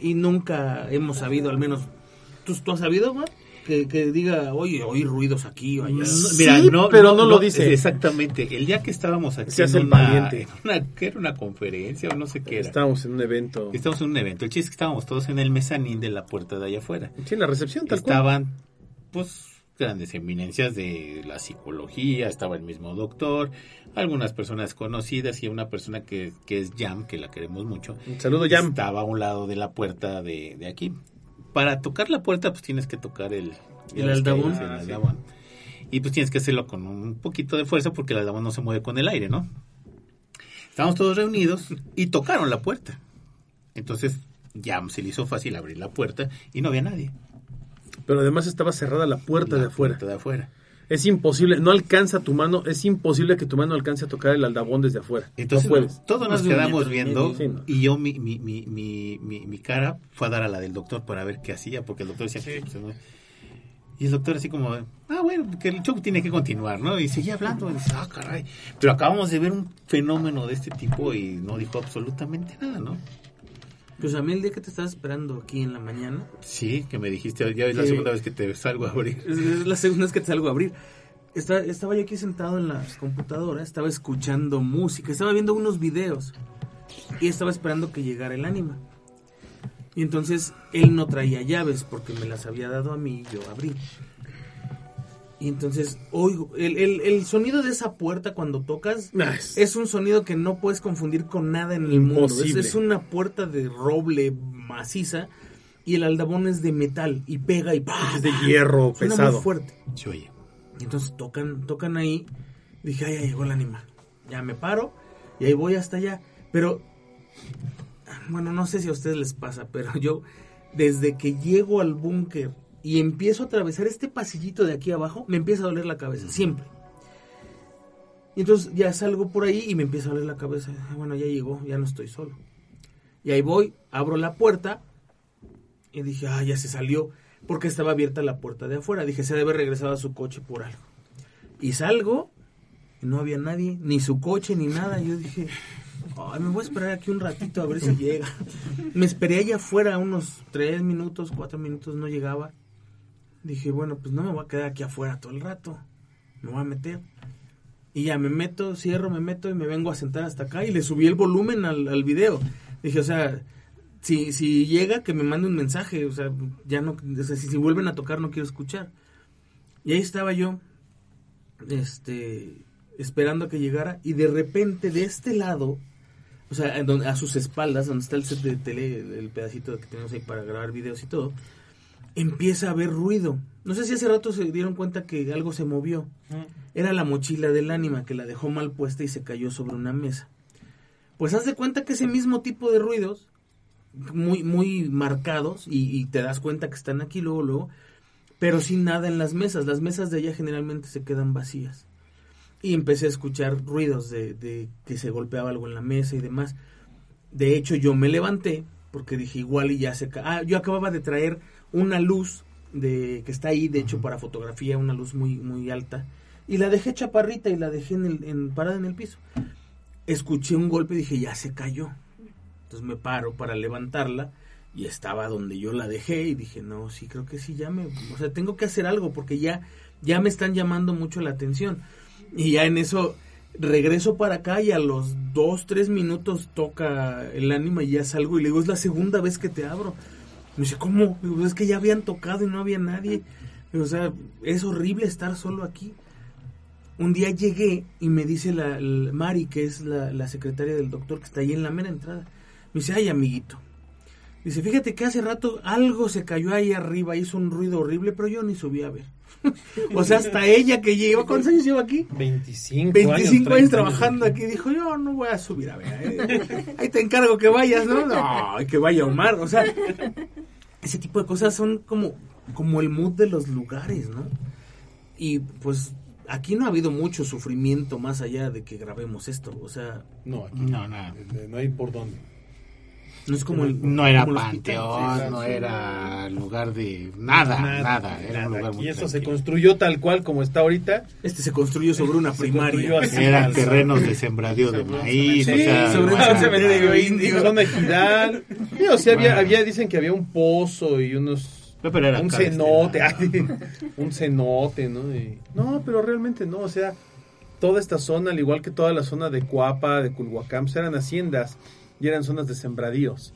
Y nunca hemos sabido, al menos. ¿Tú, tú has sabido, Mar? Que, que diga, oye, oí ruidos aquí o allá. Mm, Mira, no, pero no lo dice. Exactamente. El día que estábamos aquí Se hace en el una, valiente. en una- ¿qué era una conferencia o no sé qué era. Estábamos en un evento. Estábamos en un evento. El chiste es que estábamos todos en el mezanín de la puerta de allá afuera. Sí, en la recepción, tal cual. Estaban, pues, grandes eminencias de la psicología, estaba el mismo doctor, algunas personas conocidas y una persona que, que es Jam, que la queremos mucho. Un saludo, Jam. Estaba a un lado de la puerta de, de aquí. Para tocar la puerta, pues tienes que tocar el, El aldabón. el Ah, sí. Y pues tienes que hacerlo con un poquito de fuerza porque el aldabón no se mueve con el aire, ¿no? Estábamos todos reunidos y tocaron la puerta. Entonces, Jam se le hizo fácil abrir la puerta y no había nadie. Pero además estaba cerrada la puerta La de afuera. puerta de afuera. Es imposible, no alcanza tu mano, es imposible que tu mano alcance a tocar el aldabón desde afuera. Entonces, no puedes. todos nos quedamos viendo medio. Sí, no. y yo, mi, mi, mi, mi, mi, mi cara fue a dar a la del doctor para ver qué hacía, porque el doctor decía que... pues, no. Y el doctor así como, ah, bueno, que el show tiene que continuar, ¿no? Y seguía hablando, y dice, ah, caray. Pero acabamos de ver un fenómeno de este tipo y no dijo absolutamente nada, ¿no? Pues a mí el día que te estaba esperando aquí en la mañana, Sí, que me dijiste, ya es la segunda vez que te salgo a abrir. es, es la segunda vez que te salgo a abrir. Está- estaba yo aquí sentado en la computadora, estaba escuchando música, estaba viendo unos videos y estaba esperando que llegara el ánima. Y entonces él no traía llaves porque me las había dado a mí y yo abrí. Y entonces oigo, el, el- el sonido de esa puerta cuando tocas Ah, es- un sonido que no puedes confundir con nada en el mundo. Es, una puerta de roble maciza y el aldabón es de metal y pega y ¡pah! es de hierro Suena pesado. muy fuerte. Sí, oye. Y entonces tocan, tocan ahí. Dije, ay, ya llegó el animal. Ya me paro y ahí voy hasta allá. Pero, bueno, no sé si a ustedes les pasa, pero yo, desde que llego al búnker y empiezo a atravesar este pasillito de aquí abajo, me empieza a doler la cabeza, siempre. Y entonces ya salgo por ahí y me empieza a doler la cabeza. Bueno, ya llegó, ya no estoy solo. Y ahí voy, abro la puerta y dije, ah, ya se salió, porque estaba abierta la puerta de afuera. Dije, se debe haber regresado a su coche por algo. Y salgo y no había nadie, ni su coche, ni nada. Yo dije, ay, me voy a esperar aquí un ratito a ver si llega. *laughs* Me esperé allá afuera unos tres minutos, cuatro minutos, no llegaba. Dije, bueno, pues no me voy a quedar aquí afuera todo el rato. Me voy a meter. Y ya me meto, cierro, me meto y me vengo a sentar hasta acá y le subí el volumen al, al video. Dije, o sea, si, si llega, que me mande un mensaje. O sea, ya no, si, si vuelven a tocar, no quiero escuchar. Y ahí estaba yo, este, esperando a que llegara. Y de repente, de este lado, o sea, a sus espaldas, donde está el set de tele, el, el pedacito que tenemos ahí para grabar videos y todo, empieza a haber ruido. No sé si hace rato se dieron cuenta que algo se movió. Era la mochila del ánima que la dejó mal puesta y se cayó sobre una mesa. Pues haz de cuenta que ese mismo tipo de ruidos, muy, muy marcados, y, y te das cuenta que están aquí luego, luego, pero sin nada en las mesas. Las mesas de allá generalmente se quedan vacías. Y empecé a escuchar ruidos de, de que se golpeaba algo en la mesa y demás. De hecho, yo me levanté porque dije igual y ya se... Ah, yo acababa de traer una luz de que está ahí, de hecho, para fotografía, una luz muy, muy alta. Y la dejé chaparrita y la dejé en el, en, parada en el piso. Escuché un golpe y dije, ya se cayó. Entonces me paro para levantarla y estaba donde yo la dejé y dije, no, sí, creo que sí, ya me, o sea, tengo que hacer algo porque ya, ya me están llamando mucho la atención. Y ya en eso regreso para acá y a los dos, tres minutos toca el ánima y ya salgo y le digo, es la segunda vez que te abro. Me dice, ¿cómo? Digo, es que ya habían tocado y no había nadie. Digo, o sea, es horrible estar solo aquí. Un día llegué y me dice la, la Mari, que es la, la secretaria del doctor, que está ahí en la mera entrada. Me dice, ay, amiguito. Dice, fíjate que hace rato algo se cayó ahí arriba, hizo un ruido horrible, pero yo ni subí a ver. *laughs* o sea, hasta ella que lleva, ¿cuántos años lleva aquí? 25, 25 años, trabajando aquí, dijo, yo no voy a subir a ver. eh. *laughs* Ahí te encargo que vayas, ¿no? No, que vaya Omar. O sea, ese tipo de cosas son como, como el mood de los lugares, ¿no? Y pues aquí no ha habido mucho sufrimiento más allá de que grabemos esto. O sea, No, aquí No, nada. eh, no hay por dónde. No es como el. No era como panteón, sí, no sí. era lugar de nada, nada, era un lugar muy Y eso se construyó tal cual como está ahorita. Este se construyó sobre una primaria. Eran terrenos de sembradío de maíz, Sí, o sea, sobre no un cementerio indio. Zona. Sí, o sea, había, dicen que había un pozo y unos Pero era un cenote, ay, *laughs* un cenote, ¿no? Y- no, pero realmente no, o sea, toda esta zona, al igual que toda la zona de Coapa, de Culhuacán, pues eran haciendas y eran zonas de sembradíos.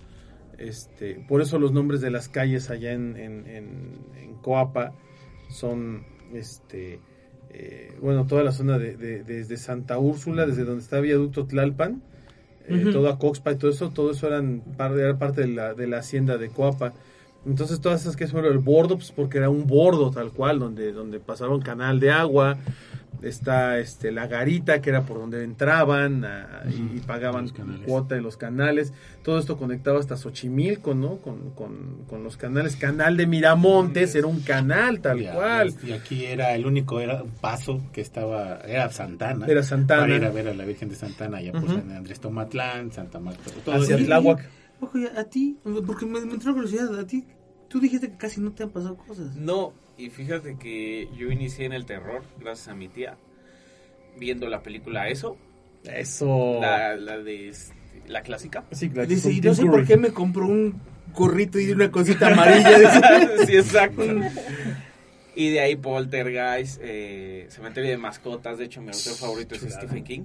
Este, por eso los nombres de las calles allá en, en, en- en Coapa son, este, eh, bueno, toda la zona de, de- desde Santa Úrsula, desde donde está Viaducto Tlalpan, eh, todo Acoxpa y todo eso, todo eso eran era parte de la, de la hacienda de Coapa. Entonces todas esas que son el bordo, pues porque era un bordo tal cual, donde, donde pasaba un canal de agua, está este la garita que era por donde entraban a- y, y pagaban cuota en los canales, todo esto conectaba hasta Xochimilco, ¿no? Con, con, con los canales, canal de Miramontes, era un canal tal Ya, cual. Y aquí era el único era paso que estaba, era Santana. Era Santana. Para ir a ver a la Virgen de Santana, ya pues Ujú. en Andrés Tomatlán, Santa Marta, todo Hacia. Tláhuac. Ojo, a ti, porque me, me entró curiosidad, a ti, tú dijiste que casi no te han pasado cosas. No, y fíjate que yo inicié en el terror gracias a mi tía, viendo la película Eso, Eso. la, la de este, la clásica. Sí, claro, Dice, y no sé por qué me compró un gorrito y una cosita amarilla. *laughs* Sí, exacto. *laughs* Y de ahí Poltergeist, eh, Cementerio de Mascotas, de hecho mi autor favorito es Claro. Stephen King.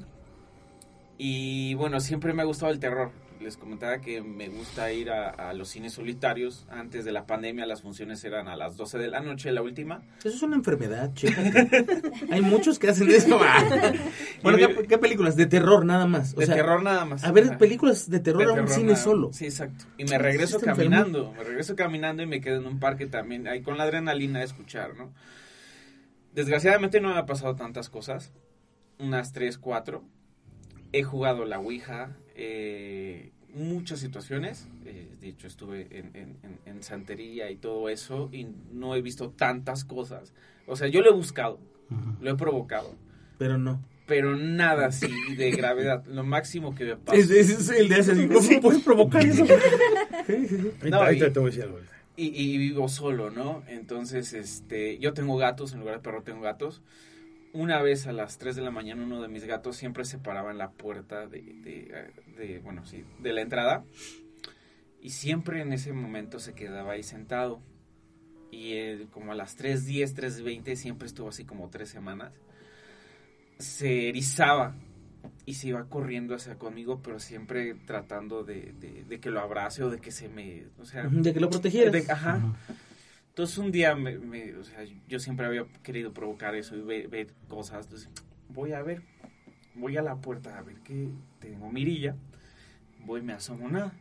Y bueno, siempre me ha gustado el terror. Les comentaba que me gusta ir a, a los cines solitarios. Antes de la pandemia las funciones eran a las 12 de la noche, la última. Eso es una enfermedad, chécate. Hay muchos que hacen eso. *laughs* bueno, ¿qué, películas? De terror, nada más. O de sea, terror nada más. A ver películas de terror De a un terror cine nada- solo. Sí, exacto. Y me regreso enfermo. caminando, me regreso caminando y me quedo en un parque también, ahí con la adrenalina de escuchar, ¿no? Desgraciadamente no me ha pasado tantas cosas, unas tres, cuatro. He jugado la Ouija, eh, muchas situaciones, eh, de hecho estuve en, en- en- en santería y todo eso y no he visto tantas cosas. O sea, yo lo he buscado, lo he provocado, Pero no. pero nada así de gravedad. Lo máximo que me ese es el de hace. ¿Cómo puedes provocar eso? *laughs* Sí, No, ahí te voy a decir algo. y, y vivo solo, ¿no? Entonces, este, yo tengo gatos, en lugar de perro tengo gatos. Una vez a las 3 de la mañana uno de mis gatos siempre se paraba en la puerta de, de, de, bueno, sí, de la entrada y siempre en ese momento se quedaba ahí sentado. Y él, como a las 3.10, 3.20, siempre estuvo así como tres semanas. Se erizaba y se iba corriendo hacia conmigo, pero siempre tratando de, de- de que lo abrace o de que se me... O sea, De que lo protegieras. de- ajá. Entonces un día, me, me- o sea, yo siempre había querido provocar eso y ver, ver cosas. Entonces, voy a ver, voy a la puerta a ver que tengo mirilla. Voy, me asomo nada.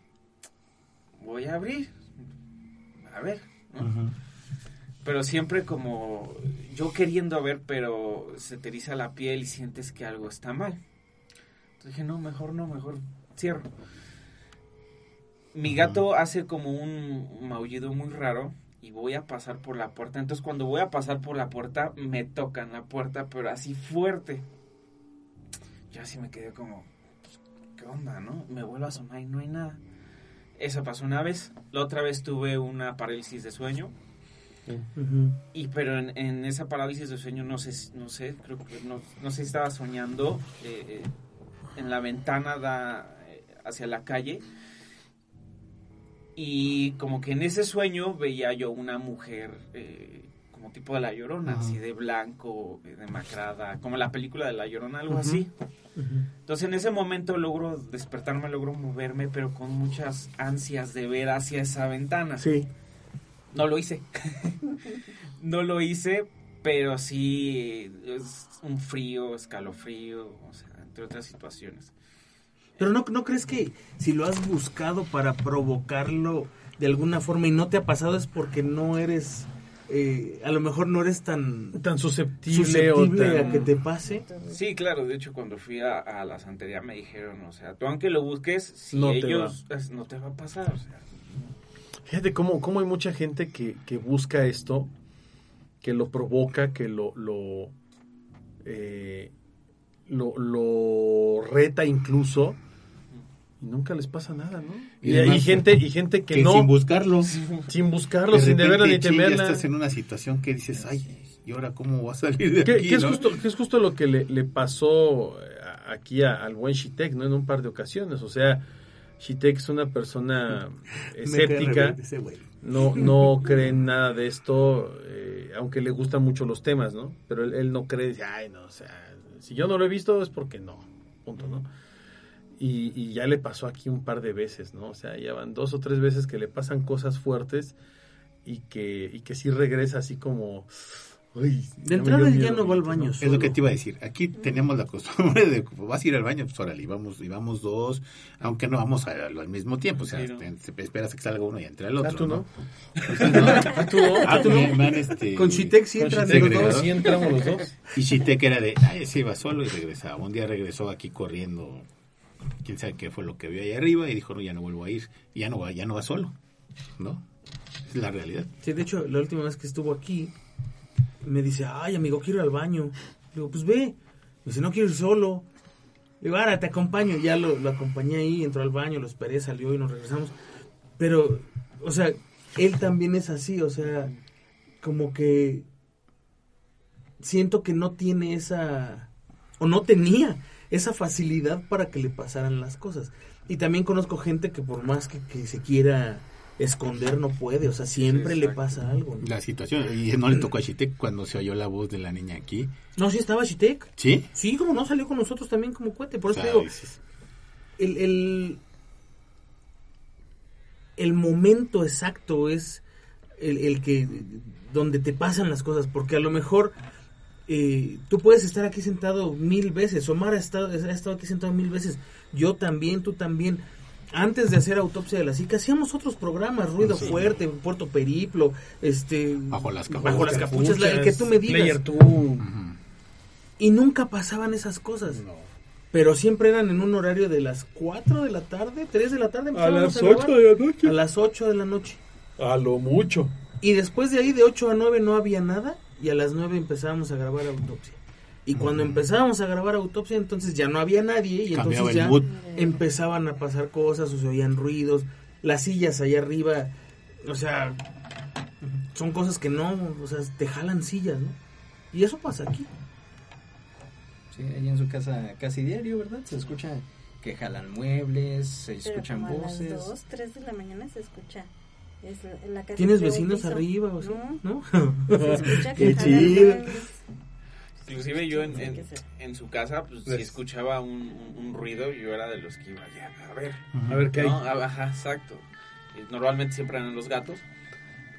Voy a abrir. A ver. Pero siempre como yo queriendo ver, pero se te eriza la piel y sientes que algo está mal. Entonces dije, no, mejor no, mejor cierro. Mi gato hace como un maullido muy raro y voy a pasar por la puerta. Entonces cuando voy a pasar por la puerta, me tocan la puerta, pero así fuerte. Yo así me quedé como, pues, ¿qué onda, no? Me vuelvo a asomar y no hay nada. Eso pasó una vez. La otra vez tuve una parálisis de sueño. Ujú. Y pero en, en esa parálisis de sueño no sé, no sé, creo que no, no sé si estaba soñando eh, eh, en la ventana da eh, hacia la calle Y como que en ese sueño veía yo una mujer eh, como tipo de la llorona, así de blanco, demacrada, como la película de la llorona, algo así. Entonces en ese momento logro despertarme, logro moverme, pero con muchas ansias de ver hacia esa ventana. Sí. No lo hice. *laughs* no lo hice, pero sí es un frío, escalofrío, o sea, entre otras situaciones. Pero no, ¿no crees que si lo has buscado para provocarlo de alguna forma y no te ha pasado es porque no eres, eh, a lo mejor no eres tan Tan susceptible, o tan- a que te pase? Sí, claro, de hecho cuando fui a, a la santería me dijeron, o sea, tú aunque lo busques, si No te ellos es- no te va a pasar, o sea. Fíjate cómo, cómo hay mucha gente que, que busca esto, que lo provoca, que lo, lo, eh, lo, lo reta incluso, y nunca les pasa nada, ¿no? Y gente, y gente que, que no, sin buscarlo. sin buscarlo, sin de deberla ni ya temerla. estás en una situación que dices, ay, ¿y ahora cómo voy a salir de Que, aquí? que es no? justo, que es justo lo que le, le pasó eh, aquí a- al buen Shitek, ¿no? En un par de ocasiones. O sea, Shitek es una persona *laughs* escéptica, no, no cree en nada de esto, eh, aunque le gustan mucho los temas, ¿no? Pero él, él no cree, dice, ay, no, o sea, si yo no lo he visto es porque no, punto, ¿no? Y, y ya le pasó aquí un par de veces, ¿no? O sea, ya van dos o tres veces que le pasan cosas fuertes y que, y que sí regresa así como... "Uy, De entrada él ya miedo", no va al ¿no? baño Es lo que te iba a decir. Aquí tenemos la costumbre de, *laughs* vas a ir al baño, pues órale, y vamos, y vamos dos, aunque no vamos a- al mismo tiempo, o sea, Sí, ¿no? te- esperas a que salga uno y entre el otro. Ah, tú no. O sea, *laughs* no. Ah, tú no. Con Shitek sí entran los dos. sí entramos los dos. Y Shitek era de, ay, se iba solo y regresaba. Un día regresó aquí corriendo, quién sabe qué fue lo que vio ahí arriba y dijo, no, ya no vuelvo a ir. Ya no va, ya no va solo, ¿no? Es la realidad. Sí, de hecho, la última vez que estuvo aquí, me dice, ay, amigo, quiero ir al baño. Le digo, pues ve. Me dice, no quiero ir solo. Le digo, ahora te acompaño. Ya lo, lo acompañé ahí, entró al baño, lo esperé, salió y nos regresamos. Pero, o sea, él también es así, o sea, como que siento que no tiene esa, o no tenía esa facilidad para que le pasaran las cosas. Y también conozco gente que por más que, que se quiera esconder no puede, o sea, siempre Sí, le pasa algo. ¿no? La situación, y no le tocó a Shitek cuando se oyó la voz de la niña aquí. No, sí estaba Shitek. ¿Sí? Sí, como no, salió con nosotros también como cuete. Por eso O te digo, el, el, el momento exacto es el, el que donde te pasan las cosas, porque a lo mejor eh, tú puedes estar aquí sentado mil veces, Omar ha estado, ha estado aquí sentado mil veces, yo también, tú también. Antes de hacer autopsia de la psique, hacíamos otros programas, Ruido Sí. Fuerte, Puerto Periplo, este, Bajo las bajo las capuchas. capuchas, la- el que tú me digas. Player 2. ujú. Y nunca pasaban esas cosas. Pero siempre eran en un horario de las 4 de la tarde, 3 de la tarde. A empezábamos las. 8 de la noche. A las 8 de la noche. A lo mucho. Y después de ahí, de 8 a 9 no había nada. Y a las 9 empezábamos a grabar autopsia. Y cuando empezábamos a grabar autopsia, entonces ya no había nadie. Y Cambiaba entonces ya empezaban a pasar cosas o se oían ruidos. Las sillas allá arriba, o sea, son cosas que no, o sea, te jalan sillas, ¿no? Y eso pasa aquí. Sí, ahí en su casa casi diario, ¿verdad? Se escucha que jalan muebles, se Pero escuchan como a voces. las 2, 3 de la mañana se escucha. Es la- la casa ¿Tienes vecinos piso. arriba o? No, ¿No? se escucha *laughs* que chido. Inclusive yo en, su casa, pues si Pues- escuchaba un, un- un ruido, yo era de los que iba ya a ver. A ver qué hay. ¿no? Ajá, exacto. Normalmente siempre eran los gatos.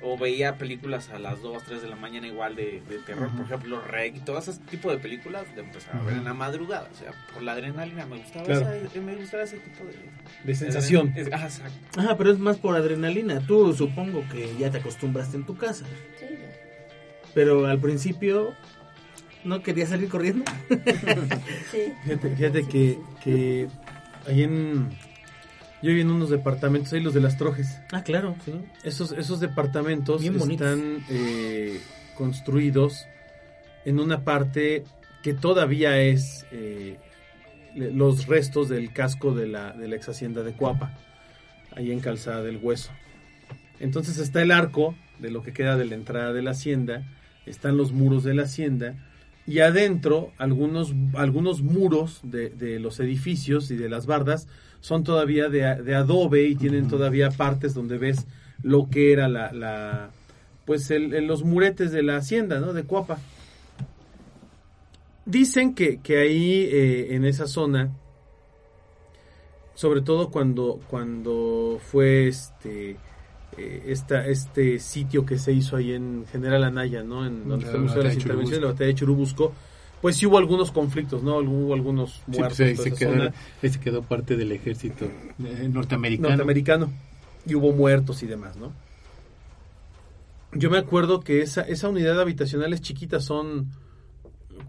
O veía películas a las 2, 3 de la mañana igual de, de terror, por ejemplo, Rec y todo ese tipo de películas de empezar a ver en la madrugada, o sea, por la adrenalina me gustaba, Claro. esa- me gustaba ese tipo de, De sensación. Es- ajá, exacto. Ajá, pero es más por adrenalina. Tú supongo que ya te acostumbraste en tu casa. Sí. Pero al principio no quería salir corriendo. *laughs* Sí. Fíjate, fíjate que, que ahí en... Yo viví en unos departamentos, ahí los de las Trojes. Ah, claro, sí. Esos, esos departamentos Bien están eh, construidos en una parte que todavía es eh, los restos del casco de la, de la ex hacienda de Cuapa, ahí en Calzada del Hueso. Entonces está el arco de lo que queda de la entrada de la hacienda, están los muros de la hacienda y adentro algunos, algunos muros de, de los edificios y de las bardas son todavía de, de adobe y tienen todavía partes donde ves lo que era la, la pues el, el- los muretes de la hacienda, ¿no? De Cuapa. Dicen que, que ahí eh, en esa zona, sobre todo cuando, cuando fue este eh, esta, este sitio que se hizo ahí en General Anaya, ¿no? En donde está el Museo de las Intervenciones, la batalla de Churubusco, pues sí hubo algunos conflictos, ¿no? Hubo algunos Sí, muertos pues ahí se quedó, zona ahí se quedó parte del ejército eh, norteamericano. norteamericano y hubo muertos y demás, ¿no? Yo me acuerdo que esa, esa unidad habitacional es chiquita, son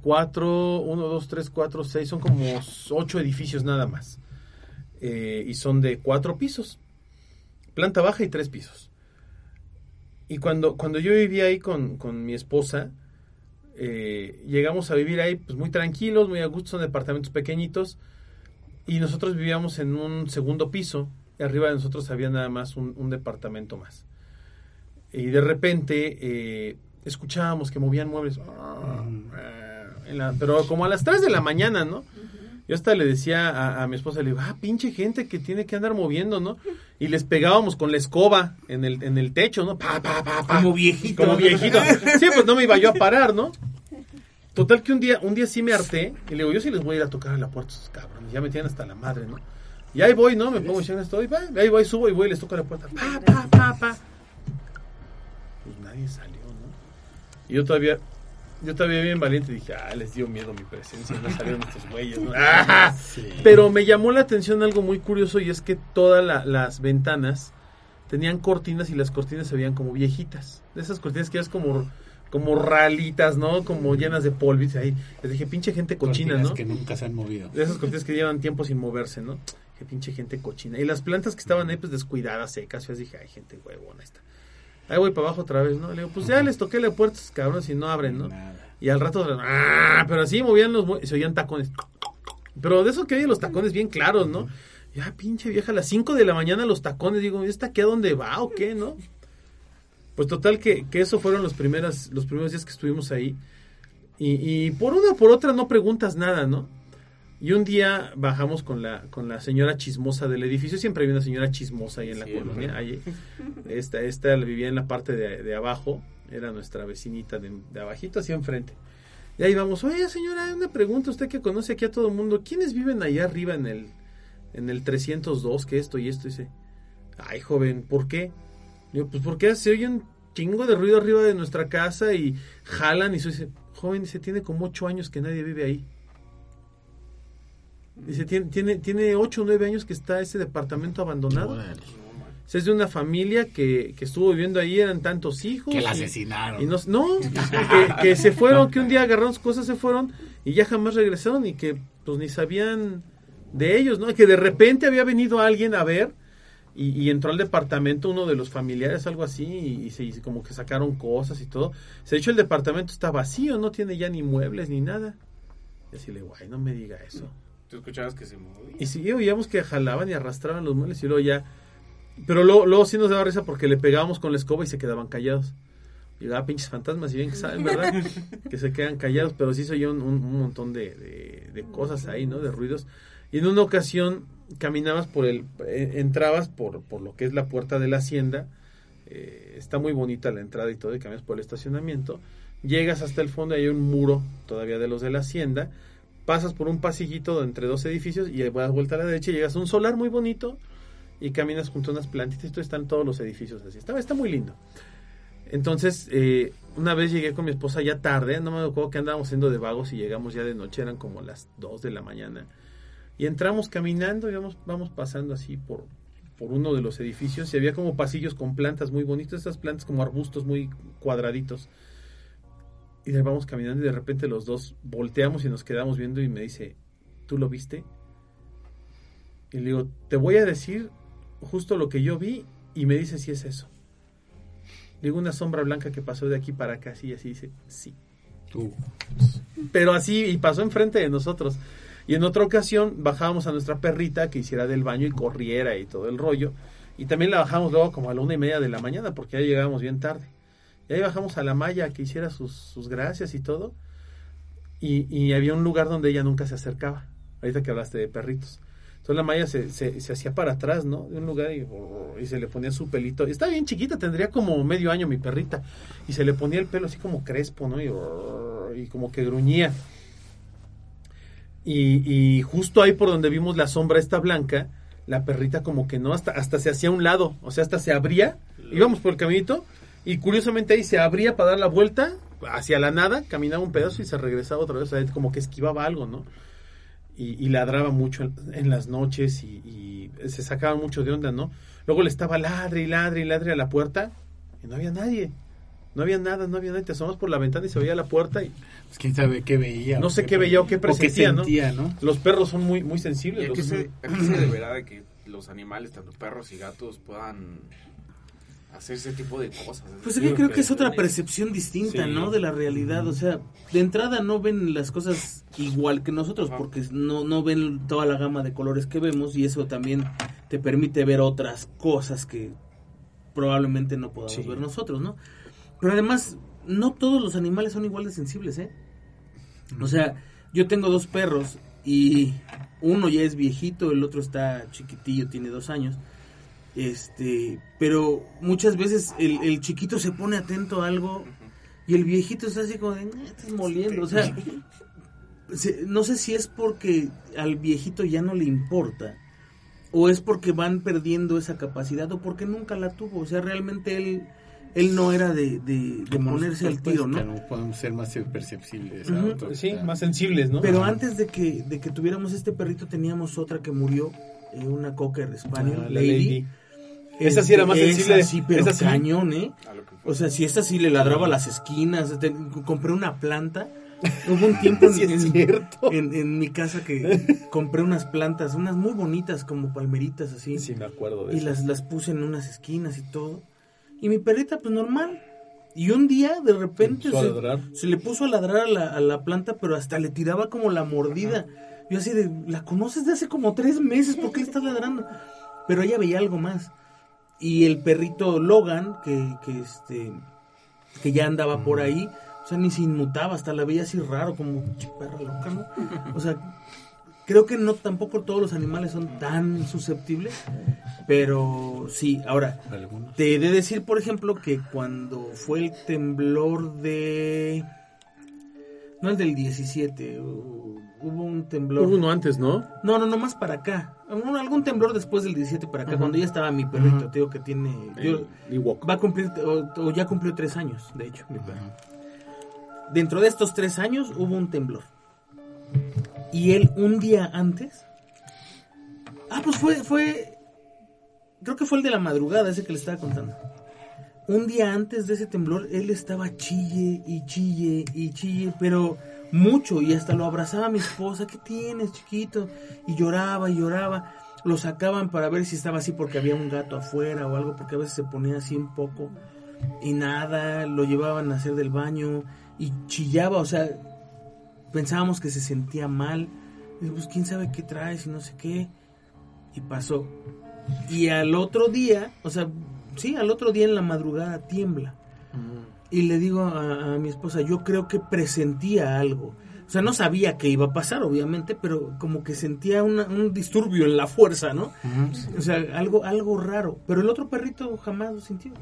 cuatro, uno, dos, tres, cuatro, seis, son como ocho edificios nada más. Eh, y son de cuatro pisos, planta baja y tres pisos. Y cuando, cuando yo vivía ahí con, con mi esposa, eh, llegamos a vivir ahí pues muy tranquilos, muy a gusto, son departamentos pequeñitos. Y nosotros vivíamos en un segundo piso. Y arriba de nosotros había nada más un, un departamento más. Y de repente eh, escuchábamos que movían muebles. En la- pero como a las 3 de la mañana, ¿no? Yo hasta le decía a, a mi esposa, le digo, ah, pinche gente que tiene que andar moviendo, ¿no? Y les pegábamos con la escoba en el, en el techo, ¿no? Pa, pa, pa, pa. Como viejito. Como viejito. Sí, pues no me iba yo a parar, ¿no? Total que un día, un día sí me harté y le digo, yo sí les voy a ir a tocar a la puerta, esos cabrones. Ya me tienen hasta la madre, ¿no? Y ahí voy, ¿no? Me pongo en estoy, va, ahí voy, subo y voy y les toco la puerta. Pa, pa, pa, pa. Pues nadie salió, ¿no? Y yo todavía, yo todavía bien valiente dije, ah, les dio miedo mi presencia, no salieron estos güeyes, ¿no? *laughs* ¡Ah! Pero me llamó la atención algo muy curioso y es que todas la- las ventanas tenían cortinas y las cortinas se veían como viejitas. De esas cortinas que es como como ralitas, ¿no? Como llenas de polvis ahí. Les dije, pinche gente cochina, Cortinas ¿no? que nunca se han movido. De esas cortinas que llevan tiempo sin moverse, ¿no? Qué pinche gente cochina. Y las plantas que estaban ahí, pues descuidadas, secas. Yo dije, ay, gente huevona esta. Ahí voy para abajo otra vez, ¿no? Le digo, pues ya les toqué la puerta, cabrones, y no abren, ¿no? Nada. Y al rato, ¡ah! pero así movían los, y se oían tacones. Pero de eso que oye los tacones bien claros, ¿no? Ya, pinche vieja, a las 5 de la mañana los tacones, digo, ¿esta qué a dónde va o qué, no? Pues total que, que eso fueron los, primeras, los primeros días que estuvimos ahí. Y, y por una o por otra no preguntas nada, ¿no? Y un día bajamos con la, con la señora chismosa del edificio. Siempre hay una señora chismosa ahí en la colonia. Ahí, esta, esta vivía en la parte de, de abajo. Era nuestra vecinita de, de abajito, hacia enfrente. Y ahí vamos, oye señora, una pregunta, usted que conoce aquí a todo el mundo, ¿quiénes viven allá arriba en el, en el 302, que esto y esto? Y dice, ay joven, ¿por qué? Digo, pues porque se oye un chingo de ruido arriba de nuestra casa y jalan y se dice, joven, dice, tiene como ocho años que nadie vive ahí. Dice, tiene, tiene, tiene ocho o nueve años que está ese departamento abandonado. Es de una familia que, que estuvo viviendo ahí, eran tantos hijos. Que la y- asesinaron. y no, no, que, que se fueron, que un día agarraron sus cosas, se fueron y ya jamás regresaron y que pues ni sabían de ellos, ¿no? Que de repente había venido alguien a ver y, y entró al departamento uno de los familiares, algo así, y, se y como que sacaron cosas y todo. Se ha dicho el departamento está vacío, no tiene ya ni muebles ni nada. Y así le digo, ay, no me diga eso. Tú escuchabas que se. Y sí, oíamos que jalaban y arrastraban los muebles y luego ya... Pero luego, luego sí nos daba risa porque le pegábamos con la escoba y se quedaban callados. Llegaba pinches fantasmas y bien que saben, ¿verdad? *laughs* que se quedan callados, pero sí se oía un, un- un montón de, de- de cosas ahí, ¿no? De ruidos. Y en una ocasión caminabas por el... eh, entrabas por, por lo que es la puerta de la hacienda. eh, está muy bonita la entrada y todo, y caminas por el estacionamiento. Llegas hasta el fondo y hay un muro todavía de los de la hacienda pasas por un pasillito entre dos edificios y das vuelta a la derecha y llegas a un solar muy bonito y caminas junto a unas plantitas están todos los edificios así. Está, está muy lindo. Entonces, eh, una vez llegué con mi esposa ya tarde, no me acuerdo que andábamos siendo de vagos y llegamos ya de noche, eran como las 2 de la mañana. Y entramos caminando y vamos, vamos pasando así por, por uno de los edificios y había como pasillos con plantas muy bonitas, estas plantas como arbustos muy cuadraditos. Y vamos caminando y de repente los dos volteamos y nos quedamos viendo y me dice, ¿tú lo viste? Y le digo, te voy a decir justo lo que yo vi y me dice si es eso. Le digo una sombra blanca que pasó de aquí para acá, así, y así dice, sí. Uh, Pero así, y pasó enfrente de nosotros. Y en otra ocasión bajábamos a nuestra perrita que hiciera del baño y corriera y todo el rollo. Y también la bajamos luego como a la una y media de la mañana porque ya llegábamos bien tarde. Y ahí bajamos a la malla que hiciera sus, sus gracias y todo. y, y había un lugar donde ella nunca se acercaba. Ahorita que hablaste de perritos. Entonces la Maya se, se, se hacía para atrás, ¿no? De un lugar y, y se le ponía su pelito. Está bien chiquita, tendría como medio año mi perrita. Y se le ponía el pelo así como crespo, ¿no? Y, y como que gruñía. Y, y justo ahí por donde vimos la sombra esta blanca, la perrita como que no, hasta, hasta se hacía a un lado, o sea, hasta se abría, íbamos por el caminito, y curiosamente ahí se abría para dar la vuelta hacia la nada, caminaba un pedazo y se regresaba otra vez, o sea, como que esquivaba algo, ¿no? Y, y ladraba mucho en, en las noches y, y, se sacaba mucho de onda, ¿no? Luego le estaba ladre y ladre y ladre a la puerta y no había nadie. No había nada, no había nada. Te asomas por la ventana y se veía la puerta y... Pues quién sabe qué veía. No sé qué veía o qué presentía, o qué sentía, ¿no? ¿no? Los perros son muy, muy sensibles. ¿Y a qué los- se, a qué se *clears throat* deberá de que los animales, tanto perros y gatos, puedan hacer ese tipo de cosas? Pues es que creo que es otra percepción distinta, Sí. ¿no? De la realidad. O sea, de entrada no ven las cosas igual que nosotros, Ajá. porque no, no ven toda la gama de colores que vemos y eso también te permite ver otras cosas que probablemente no podamos Sí. ver nosotros, ¿no? Pero además, no todos los animales son igual de sensibles, ¿eh? O sea, yo tengo dos perros y uno ya es viejito, el otro está chiquitillo, tiene dos años. Este, pero muchas veces el, el chiquito se pone atento a algo y el viejito está así como de, "Ah, estás moliendo. O sea, se- no sé si es porque al viejito ya no le importa o es porque van perdiendo esa capacidad o porque nunca la tuvo. O sea, realmente él, él no era de, de, de ponerse al tiro, ¿no? podemos ser más perceptibles. Sí, más sensibles, ¿no? Pero antes de que, de que tuviéramos este perrito teníamos otra que murió, eh, una cocker spaniel, Ah, la lady. lady. Esa sí era más sensible. Esa sí, pero Esa sí. cañón, ¿eh? O sea, si esta sí le ladraba a las esquinas, te- compré una planta. Hubo un tiempo *laughs* en, Sí, es en- cierto. en- en mi casa que compré unas plantas, unas muy bonitas como palmeritas así. Sí, me acuerdo de y eso. las, las puse en unas esquinas y todo. Y mi perrita, pues normal. Y un día, de repente, se, ladrar. se le puso a ladrar a la, a la planta, pero hasta le tiraba como la mordida. Yo así de, la conoces de hace como tres meses, ¿por qué le estás ladrando? Pero ella veía algo más. Y el perrito Logan, que, que este que ya andaba por ahí, o sea, ni se inmutaba, hasta la veía así raro, como "Che, perra loca, ¿no? O sea, creo que no tampoco todos los animales son tan susceptibles, pero sí, ahora, te he de decir, por ejemplo, que cuando fue el temblor de... No el del 17, hu- hubo un temblor... Hubo uno antes, ¿no? No, no, no, más para acá. Un- algún temblor después del 17 para acá, cuando ya estaba mi perrito, te digo que tiene... El va a cumplir, o, o ya cumplió tres años, de hecho, mi perro. Dentro de estos tres años hubo un temblor. Y él un día antes... Ah, pues fue, fue... Creo que fue el de la madrugada, ese que le estaba contando. Un día antes de ese temblor, él estaba chille y chille y chille, pero mucho, y hasta lo abrazaba a mi esposa, ¿qué tienes, chiquito? Y lloraba y lloraba. Lo sacaban para ver si estaba así porque había un gato afuera o algo, porque a veces se ponía así un poco. Y nada, lo llevaban a hacer del baño y chillaba, o sea, pensábamos que se sentía mal. Y pues quién sabe qué traes y no sé qué. Y pasó. Y al otro día, o sea, sí, al otro día en la madrugada tiembla. Y le digo a, a mi esposa, yo creo que presentía algo. O sea, no sabía que iba a pasar, obviamente, pero como que sentía una- un disturbio en la fuerza, ¿no? O sea, algo, algo raro. Pero el otro perrito jamás lo sintió.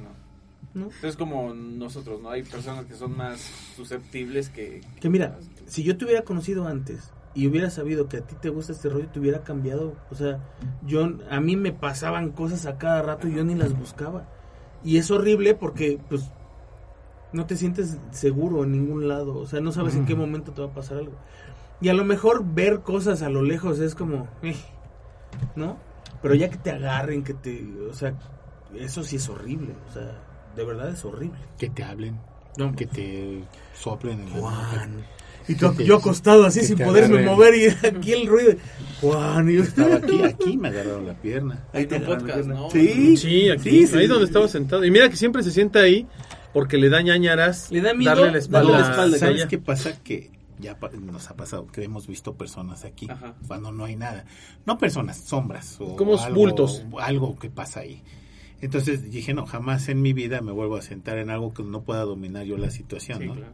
¿no? Es como nosotros, ¿no? Hay personas que son más susceptibles que... Que mira, si yo te hubiera conocido antes y hubiera sabido que a ti te gusta este rollo, te hubiera cambiado. O sea, yo a mí me pasaban cosas a cada rato y yo ni las buscaba. Y es horrible porque, pues, no te sientes seguro en ningún lado. O sea, no sabes en qué momento te va a pasar algo. Y a lo mejor ver cosas a lo lejos es como, eh, ¿no? Pero ya que te agarren, que te, o sea, eso sí es horrible. O sea, de verdad es horrible. Que te hablen, No, que te soplen en la. Y te- yo acostado así sin te poderme agarren. mover y *laughs* aquí el ruido. Juan, y yo Estaba *laughs* aquí, aquí me agarraron la pierna. Ahí tu agarran la podcast, pierna. ¿no? Sí, Sí, aquí, Sí, sí. ahí donde estaba sentado. Y mira que siempre se sienta ahí porque le da ñañaras Le da miedo darle la espalda. la espalda, ¿Sabes qué pasa? Que ya nos ha pasado que hemos visto personas aquí Ajá. cuando no hay nada. No personas, sombras. O Como algo, bultos. Algo que pasa ahí. Entonces dije, no, jamás en mi vida me vuelvo a sentar en algo que no pueda dominar yo la situación, Sí, ¿no? claro.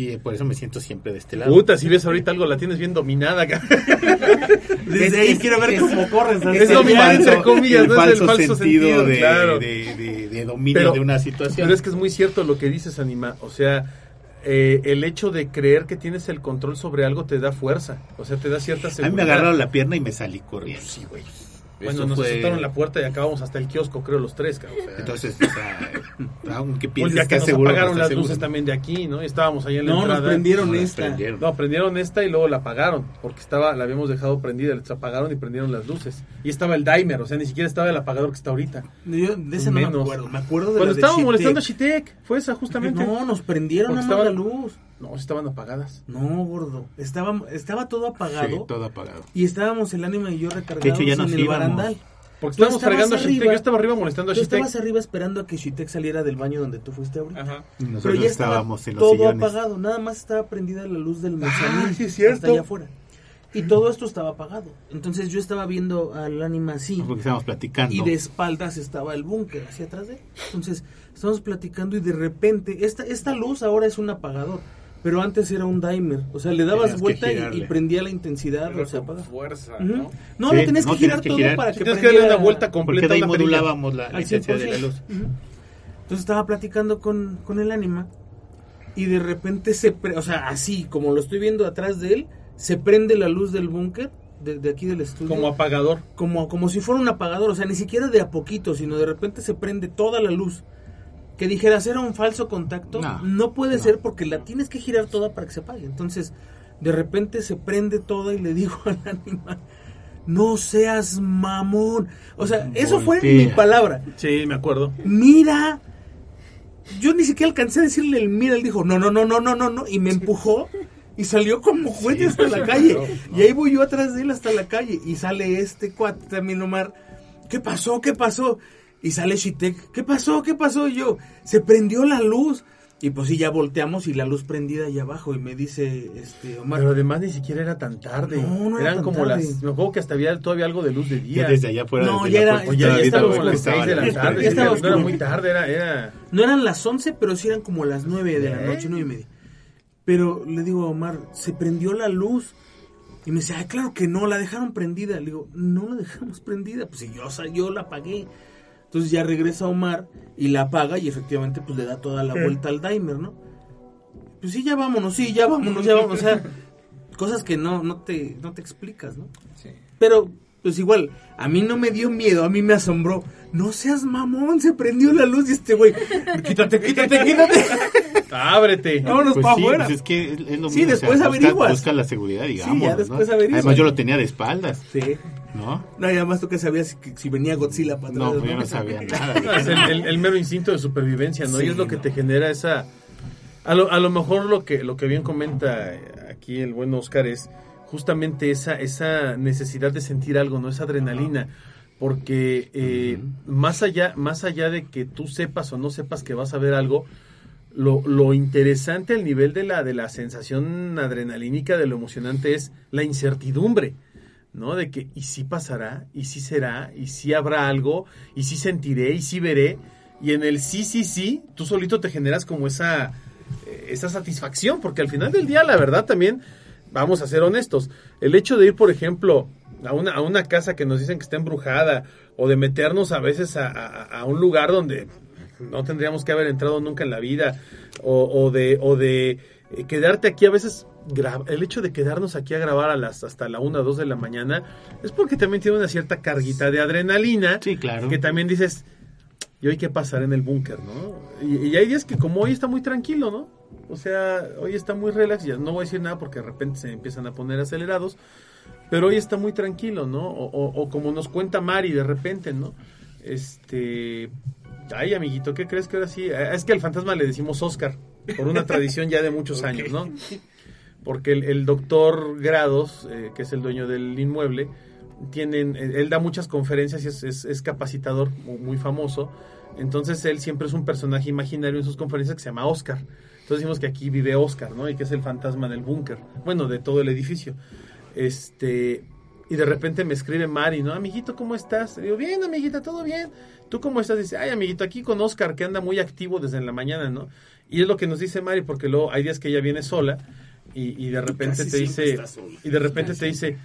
Y por eso me siento siempre de este lado. Puta, si ves ahorita algo, la tienes bien dominada. *laughs* Desde ahí quiero ver cómo corres. Es el dominar falso- entre comillas, el no es el falso, falso sentido, sentido, de, claro. de, de- de dominio Pero- de una situación. Pero es que es muy cierto lo que dices, Anima. O sea, eh, el hecho de creer que tienes el control sobre algo te da fuerza. O sea, te da cierta a mí seguridad. me agarraron la pierna y me salí corriendo. Sí, güey. Bueno, nos fue- la puerta y acabamos hasta el kiosco, creo, los tres, cabrón. O *laughs* sea, Entonces, o sea, *laughs* aunque un pienses que que nos seguro, apagaron las estás luces seguro. también de aquí, ¿no? Y estábamos allá en la No, nos entrada. prendieron No, esta. prendieron. No, prendieron esta y luego la apagaron, porque estaba, la habíamos dejado prendida, les apagaron y prendieron las luces. Y estaba el dimer, o sea, ni siquiera estaba el apagador que está ahorita. Yo de esa no me acuerdo. Me acuerdo de Cuando la de estaba Shitek. molestando a Shitek, fue esa justamente. No, nos prendieron más la luz. No, estaban apagadas. No, gordo. Estaba, estaba todo apagado. Sí, todo apagado. Y estábamos el ánima y yo recargados De hecho, ya nos en el íbamos. barandal. Porque Tú estábamos fregando a Shitek, yo estaba arriba molestando a Tú Shitek. estabas arriba esperando a que Shitek saliera del baño donde tú fuiste ahorita. Ajá. Y Pero Nosotros ya estaba estábamos en los todo sillones. apagado, nada más estaba prendida la luz del mezanín sí es cierto. hasta allá afuera. Y todo esto estaba apagado. Entonces yo estaba viendo al ánima así Porque estábamos platicando. y de espaldas estaba el búnker hacia atrás de él. Entonces estamos platicando y de repente esta esta luz ahora es un apagador, pero antes era un dimer, o sea, le dabas Tenías vuelta y, y prendía la intensidad, Pero o sea, con apaga. fuerza. ¿no? No, Sí, lo tenías no, que girar tenías que todo girar. para que Tienes que darle prendiera- una vuelta completa perilla. modulábamos la, intensidad de la 100%. luz. Entonces estaba platicando con, con el ánima y de repente se, pre- o sea, así como lo estoy viendo atrás de él, se prende la luz del búnker de, de aquí del estudio. Como apagador. como, como si fuera un apagador, o sea, ni siquiera de a poquito, sino de repente se prende toda la luz. Que dijeras era un falso contacto, no, No, puede no. ser porque la tienes que girar toda para que se apague. Entonces, de repente se prende toda y le digo *laughs* al animal, no seas mamón. O sea, eso fue mi palabra. Sí, me acuerdo. Mira. Yo ni siquiera alcancé a decirle el mira, él dijo, no, no, no, no, no, no, no, y me empujó y salió como juguete hasta la calle. Y ahí voy yo atrás de él hasta la calle y sale este cuate también Omar. ¿Qué pasó? ¿Qué pasó? Y sale Shitek, ¿qué pasó? ¿Qué pasó? Y yo, se prendió la luz. Y pues sí, ya volteamos y la luz prendida allá abajo. Y me dice, este, Omar, Pero además ni siquiera era tan tarde. No, no era Eran tan como tarde. las. Me acuerdo que hasta había todavía algo de luz de día. Ya desde allá afuera. No, ya la era- puerta, O ya, ya ya estaba estaba como las oscuro. 6 de la Ya tarde. estaba sí, no era muy tarde, era. era... No eran las 11, pero sí eran como las 9 de la ¿Eh? noche, 9 y media. Pero le digo a Omar, se prendió la luz. Y me dice, ay, claro que no, la dejaron prendida. Le digo, no la dejamos prendida, pues si yo, o sea, yo la apagué. Entonces ya regresa Omar y la apaga y efectivamente pues le da toda la vuelta al dimer, ¿no? Pues sí, ya vámonos, sí, ya vámonos, ya vámonos. O sea, *laughs* cosas que no, no, te, no te explicas, ¿no? Sí. Pero, pues igual, a mí no me dio miedo, a mí me asombró. No seas mamón, se prendió la luz y este güey, quítate, quítate, quítate. *laughs* Ábrete. Vámonos Pues para sí, afuera. pues es que es, es lo Sí, mismo. después averiguas. Busca, la seguridad, digamos. ya después ¿no? averiguas. Además, yo lo tenía de espaldas, Sí. ¿no? No, y además tú que sabías que si venía Godzilla para atrás. No, yo no sabía *laughs* nada. No, es el, el- el mero instinto de supervivencia, ¿no? y Sí, es lo que no. te genera esa... A lo, a lo mejor lo que, lo que bien comenta aquí el buen Oscar es justamente esa, esa necesidad de sentir algo, ¿no? Esa adrenalina. Porque eh, más, allá, más allá de que tú sepas o no sepas que vas a ver algo, lo, lo interesante al nivel de la, de la sensación adrenalínica, de lo emocionante, es la incertidumbre. ¿no? De que, y si pasará, y si será, y si habrá algo, y si sentiré, y si veré. Y en el sí, sí, sí, tú solito te generas como esa, eh, esa satisfacción, porque al final del día, la verdad también, vamos a ser honestos, el hecho de ir, por ejemplo, a una, a una casa que nos dicen que está embrujada, o de meternos a veces a, a- a un lugar donde no tendríamos que haber entrado nunca en la vida, o, o de, o de eh, quedarte aquí a veces, el hecho de quedarnos aquí a grabar a las hasta la 1 o 2 de la mañana, es porque también tiene una cierta carguita de adrenalina, Sí, claro. que también dices, ¿y hoy qué pasará en el búnker, no? Y, y hay días que como hoy está muy tranquilo, ¿no? O sea, hoy está muy relax, ya no voy a decir nada porque de repente se empiezan a poner acelerados, pero hoy está muy tranquilo, ¿no? O, o- o como nos cuenta Mari de repente, ¿no? Este... Ay, amiguito, ¿qué crees que ahora sí? Eh, Es que al fantasma le decimos Oscar, por una tradición ya de muchos *laughs* años, ¿no? Porque el, el doctor Grados, eh, que es el dueño del inmueble, tienen, eh, él da muchas conferencias y es, es- es capacitador mu- muy, famoso. Entonces él siempre es un personaje imaginario en sus conferencias que se llama Oscar. Entonces decimos que aquí vive Oscar, ¿no? Y que es el fantasma del búnker. Bueno, de todo el edificio. Este, Y de repente me escribe Mari, ¿no? Amiguito, ¿cómo estás? Le digo, bien, amiguita, todo bien. ¿Tú cómo estás? Dice, ay, amiguito, aquí con Oscar, que anda muy activo desde la mañana, ¿no? Y es lo que nos dice Mari, porque luego hay días que ella viene sola y, y de repente te dice, y de repente te dice,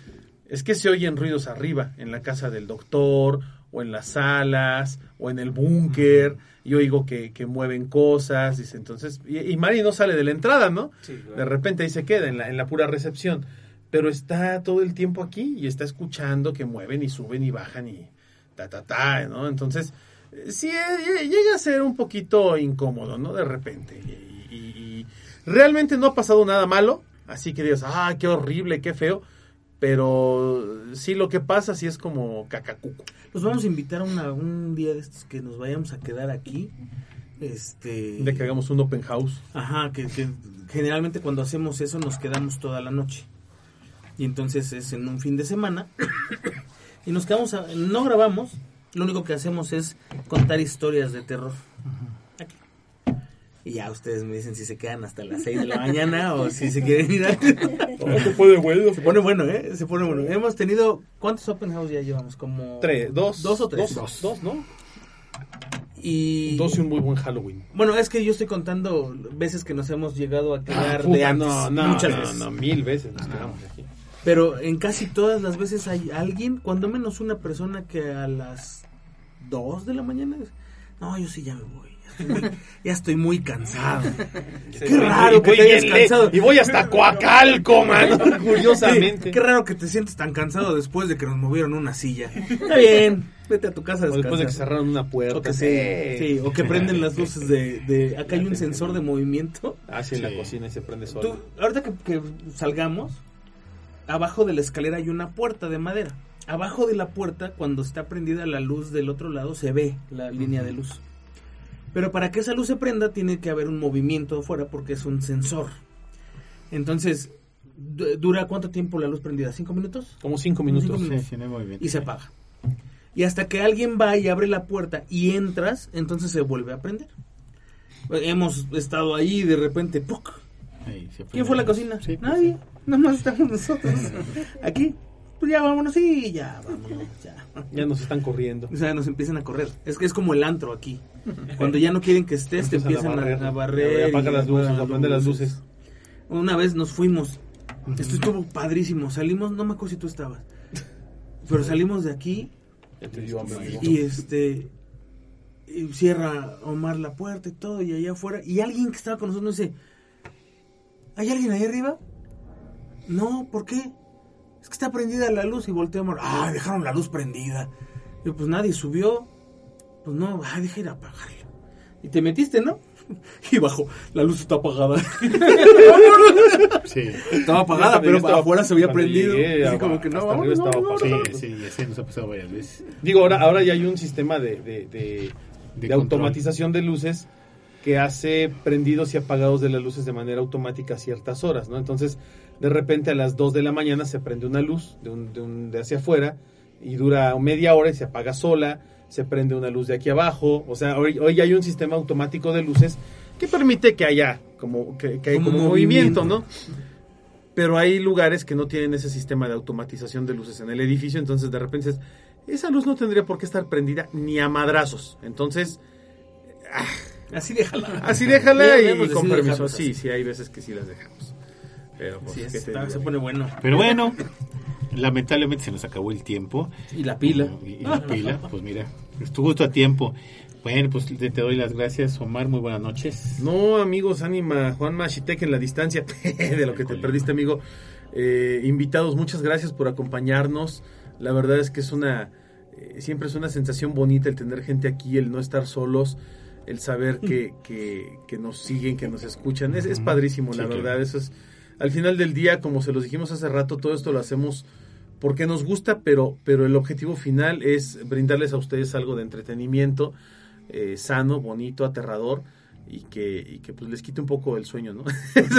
es que se oyen ruidos arriba, en la casa del doctor, o en las salas, o en el búnker, y oigo que, que mueven cosas, dice, entonces, y, y Mari no sale de la entrada, ¿no? Sí, claro. De repente ahí se queda en la, en la pura recepción. Pero está todo el tiempo aquí y está escuchando que mueven y suben y bajan y ta, ta, ta, ¿no? Entonces, eh, sí, eh, llega a ser un poquito incómodo, ¿no? De repente. Y, y- y realmente no ha pasado nada malo, así que digas, ah, qué horrible, qué feo. Pero sí lo que pasa sí es como cacacuco. Los vamos a invitar a una- un día de estos que nos vayamos a quedar aquí. Este. De que hagamos un open house. Ajá, que, que generalmente cuando hacemos eso nos quedamos toda la noche. Y entonces es en un fin de semana. *coughs* y nos quedamos, a- no grabamos, lo único que hacemos es contar historias de terror. Aquí. Y ya ustedes me dicen si se quedan hasta las 6 de la mañana o si se quieren ir antes. *laughs* se puede bueno. Se pone bueno, ¿eh? Se pone bueno. Hemos tenido, ¿cuántos open house ya llevamos? Como... Tres, dos. Dos o tres. Dos, dos, ¿no? Y... Dos y un muy buen Halloween. Bueno, es que yo estoy contando veces que nos hemos llegado a quedar de Puta, antes, no, no, muchas no, veces. no, mil veces nos quedamos aquí. Pero en casi todas las veces hay alguien, cuando menos una persona que a las 2 de la mañana dice, no, yo sí ya me voy. Ya estoy muy, ya estoy muy cansado. Qué raro que te hayas cansado. Y voy hasta Coacalco, mano. Curiosamente. Sí, qué raro que te sientes tan cansado después de que nos movieron una silla. Está bien, vete a tu casa a O después de que cerraron una puerta. O que, sí, sí, o que prenden las luces de, de... Acá hay un sensor de movimiento. Ah, sí, en la cocina y se prende solo. Tú, ahorita que, que salgamos, abajo de la escalera hay una puerta de madera. Abajo de la puerta, cuando está prendida la luz del otro lado, se ve la línea de luz. Pero para que esa luz se prenda, tiene que haber un movimiento afuera porque es un sensor. Entonces, du- ¿dura cuánto tiempo la luz prendida? ¿Cinco minutos? Como cinco minutos. Cinco Sí, minutos. sí, no hay movimiento. Y se apaga. Y hasta que alguien va y abre la puerta y entras, entonces se vuelve a prender. Hemos estado ahí y de repente, ¡puc! Ahí se ¿Quién fue a la cocina? Sí, pues, Nadie. Nada más estamos nosotros. Aquí. Pues ya vámonos, sí, ya vámonos, ya. Ya nos están corriendo. O sea, nos empiezan a correr. Es que es como el antro aquí. Cuando ya no quieren que estés, te empiezan a, a barrer. Apaga y las luces, apagan aprende las luces. Una vez nos fuimos. Esto estuvo padrísimo. Salimos, no me acuerdo si tú estabas. Pero salimos de aquí y este y cierra Omar la puerta y todo y allá afuera y alguien que estaba con nosotros nos dice ¿hay alguien ahí arriba? No, ¿por qué? es que está prendida la luz y volteamos ah, dejaron la luz prendida y pues nadie subió pues no, ah, deja ir a apagarla y te metiste, ¿no? y bajó, la luz está apagada Sí, estaba apagada, pero estaba- afuera se había prendido llegué, así como que no, vamos, no, estaba no, sí, sí, así nos ha pasado varias veces. Digo, ahora, ahora ya hay un sistema de, de, de- De de automatización de luces que hace prendidos y apagados de las luces de manera automática a ciertas horas, ¿no? Entonces, de repente a las 2 de la mañana se prende una luz de, un, de, un- de hacia afuera y dura media hora y se apaga sola, se prende una luz de aquí abajo, o sea, hoy, hoy ya hay un sistema automático de luces que permite que haya como, que, que hay Como como movimiento, movimiento. ¿no? Pero hay lugares que no tienen ese sistema de automatización de luces en el edificio, entonces de repente dices, esa luz no tendría por qué estar prendida ni a madrazos. Entonces, así déjala así déjala y, de con sí permiso. Sí, sí, hay veces que sí las dejamos. Pero pues, Sí, ¿qué te está- se pone bueno Pero bueno, lamentablemente se nos acabó el tiempo. y la pila Y, y la pila, pues mira, estuvo justo a tiempo. Bueno, pues te, te doy las gracias, Omar. Muy buenas noches. No, amigos, ánima, Juan Machitec en la distancia *laughs* de lo que te perdiste, amigo. Eh, invitados, muchas gracias por acompañarnos. La verdad es que es una, eh, siempre es una sensación bonita el tener gente aquí, el no estar solos, el saber que, *laughs* que, que nos siguen, que nos escuchan. Es, es padrísimo, la Sí, verdad. claro. Eso es, al final del día, como se los dijimos hace rato, todo esto lo hacemos porque nos gusta, pero, pero el objetivo final es brindarles a ustedes algo de entretenimiento eh, sano, bonito, aterrador y que, y que pues les quite un poco el sueño, ¿no? *laughs* es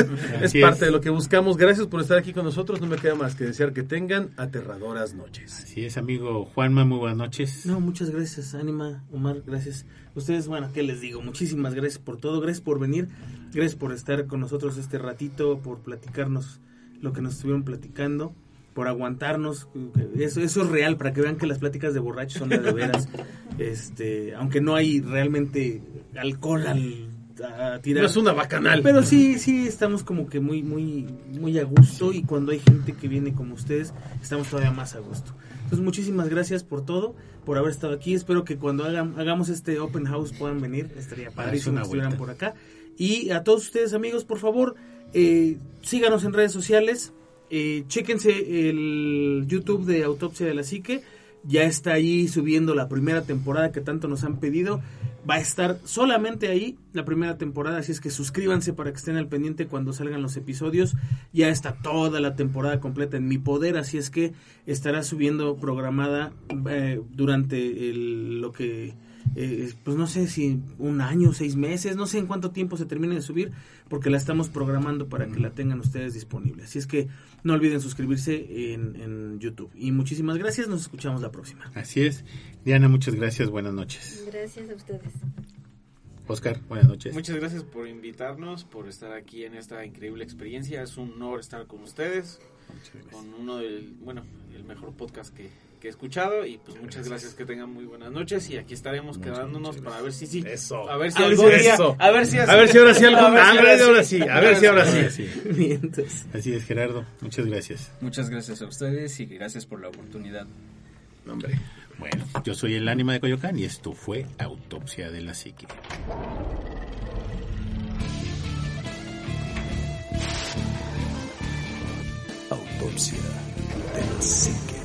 Así parte es. de lo que buscamos. Gracias por estar aquí con nosotros. No me queda más que desear que tengan aterradoras noches. Así es, amigo Juanma. Muy buenas noches. No, muchas gracias, Ánima, Omar, gracias. Ustedes, bueno, ¿qué les digo? Muchísimas gracias por todo, gracias por venir, gracias por estar con nosotros este ratito, por platicarnos lo que nos estuvieron platicando. por aguantarnos. Eso, eso es real, para que vean que las pláticas de borrachos son de, de veras. *laughs* este, aunque no hay realmente alcohol al, a tirar. No es una bacanal. Pero sí, sí, estamos como que muy, muy, muy a gusto y cuando hay gente que viene como ustedes, estamos todavía más a gusto. Entonces, muchísimas gracias por todo, por haber estado aquí. Espero que cuando hagan, hagamos este open house puedan venir. Estaría padrísimo una que estuvieran por acá. Y a todos ustedes, amigos, por favor, eh, síganos en redes sociales. Eh, chéquense el YouTube de Autopsia de la Psique. Ya está ahí subiendo la primera temporada que tanto nos han pedido. Va a estar solamente ahí la primera temporada, así es que suscríbanse para que estén al pendiente cuando salgan los episodios. Ya está toda la temporada completa en mi poder, así es que estará subiendo programada eh, durante el- lo que, eh, pues no sé si un año, seis meses, no sé en cuánto tiempo se termine de subir, porque la estamos programando para que la tengan ustedes disponible. Así es que no olviden suscribirse en, en YouTube. Y muchísimas gracias, nos escuchamos la próxima. Así es. Diana, muchas gracias. Buenas noches. Gracias a ustedes. Oscar, buenas noches. Muchas gracias por invitarnos, por estar aquí en esta increíble experiencia. Es un honor estar con ustedes, con uno del, bueno, el mejor podcast que, que he escuchado. Y pues muchas gracias, que tengan muy buenas noches. Y aquí estaremos Muchas, quedándonos muchas para ver si sí. Eso. A ver si A ver algún si día- eso. A ver si A ver si ahora sí algo. *laughs* A ver si Ah, ahora sí. A ver si ahora sí. *laughs* Así es, Gerardo. Muchas gracias. Muchas gracias a ustedes y gracias por la oportunidad. Hombre. Bueno, yo soy el ánima de Coyoacán y esto fue Autopsia de la Psique. Autopsia de la psique.